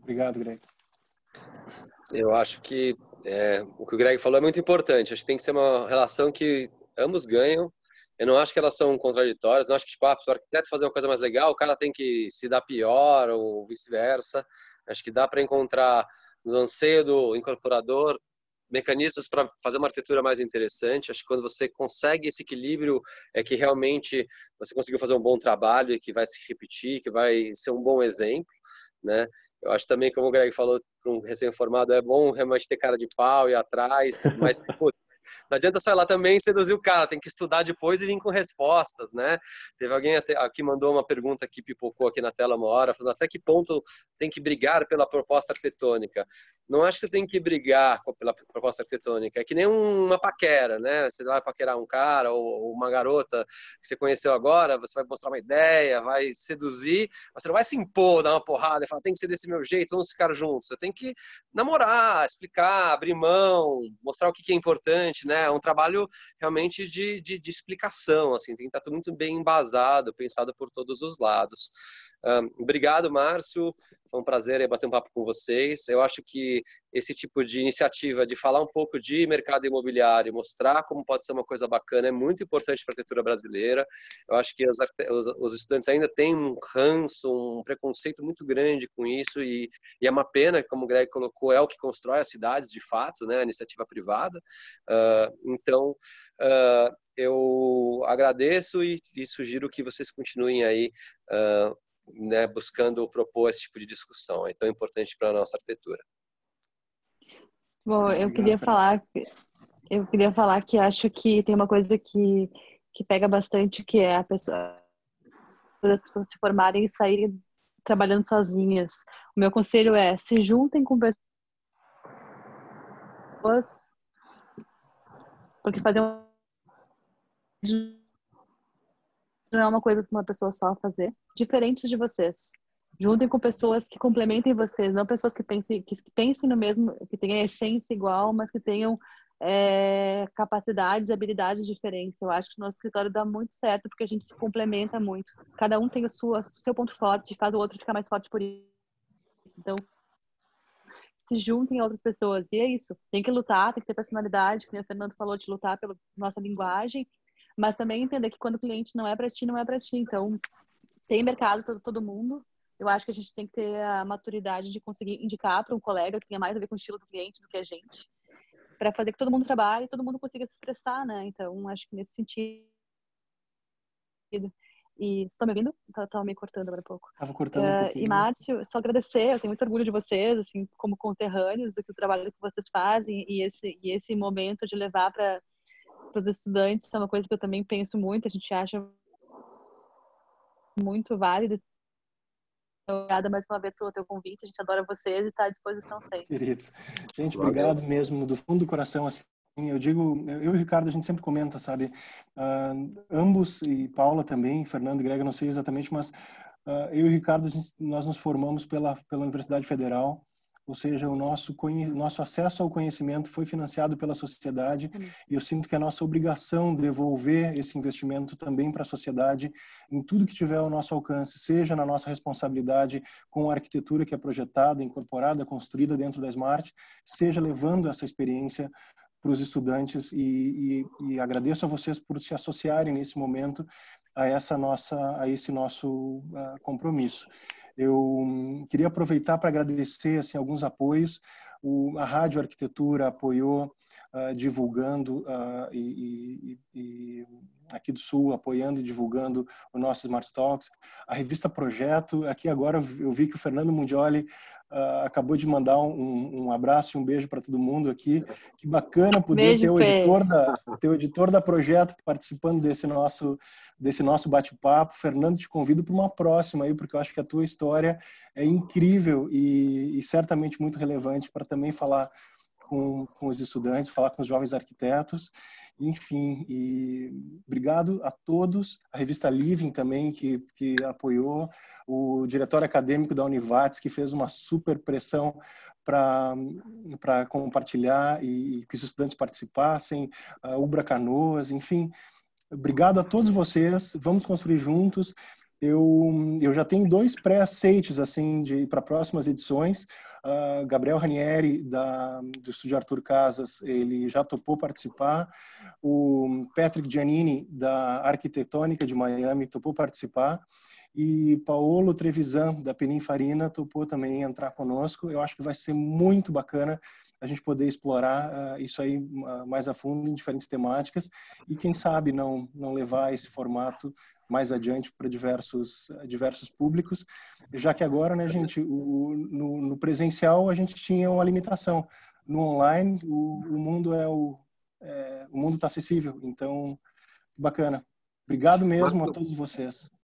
S1: Obrigado, Greg.
S4: Eu acho que é, o que o Greg falou é muito importante. Acho que tem que ser uma relação que ambos ganham eu não acho que elas são contraditórias, não acho que, tipo, ah, o arquiteto fazer uma coisa mais legal, o cara tem que se dar pior ou vice-versa. Acho que dá para encontrar no anseio do incorporador mecanismos para fazer uma arquitetura mais interessante. Acho que quando você consegue esse equilíbrio, é que realmente você conseguiu fazer um bom trabalho e que vai se repetir, que vai ser um bom exemplo, né? Eu acho também, como o Greg falou, para um recém-formado, é bom realmente ter cara de pau e atrás, mas pô, não adianta sair lá também e seduzir o cara, tem que estudar depois e vir com respostas, né? Teve alguém aqui mandou uma pergunta que pipocou aqui na tela uma hora, falando até que ponto tem que brigar pela proposta arquitetônica. Não acho que você tem que brigar pela proposta arquitetônica, é que nem uma paquera, né? Você vai paquerar um cara ou uma garota que você conheceu agora, você vai mostrar uma ideia, vai seduzir, mas você não vai se impor, dar uma porrada e falar tem que ser desse meu jeito, vamos ficar juntos. Você tem que namorar, explicar, abrir mão, mostrar o que é importante, né? É um trabalho realmente de, de, de explicação, assim, tem que estar muito bem embasado, pensado por todos os lados. Obrigado, Márcio. Foi um prazer bater um papo com vocês. Eu acho que esse tipo de iniciativa de falar um pouco de mercado imobiliário, mostrar como pode ser uma coisa bacana, é muito importante para a arquitetura brasileira. Eu acho que os, os, os, estudantes ainda têm um ranço, um preconceito muito grande com isso e, e, é uma pena, como o Greg colocou, é o que constrói as cidades de fato, né, a iniciativa privada. Uh, então, uh, eu agradeço e, e, sugiro que vocês continuem aí uh, né, buscando propor esse tipo de discussão. É tão importante para a nossa arquitetura.
S3: Bom, eu queria falar, eu queria falar que acho que tem uma coisa que, que pega bastante, que é a pessoa, as pessoas se formarem e saírem trabalhando sozinhas. O meu conselho é se juntem com pessoas, porque fazer um não é uma coisa que uma pessoa só fazer, diferentes de vocês. Juntem com pessoas que complementem vocês, não pessoas que pensem, que, pensem no mesmo, que tenham a essência igual, mas que tenham é, capacidades e habilidades diferentes. Eu acho que o nosso escritório dá muito certo porque a gente se complementa muito. Cada um tem o seu, seu ponto forte, faz o outro ficar mais forte por isso. Então, se juntem a outras pessoas. E é isso. Tem que lutar, tem que ter personalidade, como o Fernando falou, de lutar pela nossa linguagem mas também entender que quando o cliente não é para ti, não é para ti. Então, tem mercado para todo mundo. Eu acho que a gente tem que ter a maturidade de conseguir indicar para um colega que tenha mais a ver com o estilo do cliente do que a gente, para fazer que todo mundo trabalhe e todo mundo consiga se expressar, né? Então, acho que nesse sentido. E estão me ouvindo? Estava tá, me cortando agora um pouco.
S1: Estava cortando um
S3: uh, E Márcio, só agradecer, eu tenho muito orgulho de vocês, assim, como conterrâneos, do trabalho que vocês fazem e esse, e esse momento de levar para para os estudantes é uma coisa que eu também penso muito, a gente acha muito válido. Obrigada mais uma vez pelo teu convite, a gente adora vocês e está à disposição sempre.
S1: Queridos, gente, obrigado mesmo, do fundo do coração, assim, eu digo, eu e o Ricardo, a gente sempre comenta, sabe, uh, ambos, e Paula também, Fernando e Grega, não sei exatamente, mas uh, eu e o Ricardo, gente, nós nos formamos pela, pela Universidade Federal, ou seja, o nosso, nosso acesso ao conhecimento foi financiado pela sociedade uhum. e eu sinto que é nossa obrigação devolver esse investimento também para a sociedade em tudo que tiver ao nosso alcance, seja na nossa responsabilidade com a arquitetura que é projetada, incorporada, construída dentro da Smart, seja levando essa experiência para os estudantes e, e, e, agradeço a vocês por se associarem nesse momento a essa nossa a esse nosso uh, compromisso. Eu queria aproveitar para agradecer assim, alguns apoios. O, a Rádio Arquitetura apoiou, uh, divulgando, uh, e, e, e, aqui do Sul, apoiando e divulgando o nosso Smart Talks. A revista Projeto, aqui agora eu vi que o Fernando Mundioli uh, acabou de mandar um, um, abraço e um beijo para todo mundo aqui. Que bacana poder beijo, ter, o editor da, ter o editor da Projeto participando desse nosso, desse nosso bate-papo. Fernando, te convido para uma próxima aí, porque eu acho que a tua história é incrível e, e certamente muito relevante para também falar com, com os estudantes, falar com os jovens arquitetos. Enfim, e obrigado a todos, a revista Living também, que, que apoiou, o diretor acadêmico da Univates, que fez uma super pressão para compartilhar e, que os estudantes participassem, a Ubra Canoas, enfim. Obrigado a todos vocês, vamos construir juntos. Eu, eu já tenho dois pré-aceites assim para próximas edições. Uh, Gabriel Ranieri, da, do Estúdio Arthur Casas, ele já topou participar. O Patrick Giannini, da Arquitetônica de Miami, topou participar. E Paulo Trevisan, da Peninfarina, topou também entrar conosco. Eu acho que vai ser muito bacana a gente poder explorar uh, isso aí uh, mais a fundo em diferentes temáticas e quem sabe não não levar esse formato mais adiante para diversos diversos públicos, já que agora, né, gente, o, no, no presencial a gente tinha uma limitação, no online o, o mundo é o é, o mundo está acessível. Então, bacana. Obrigado mesmo a todos vocês.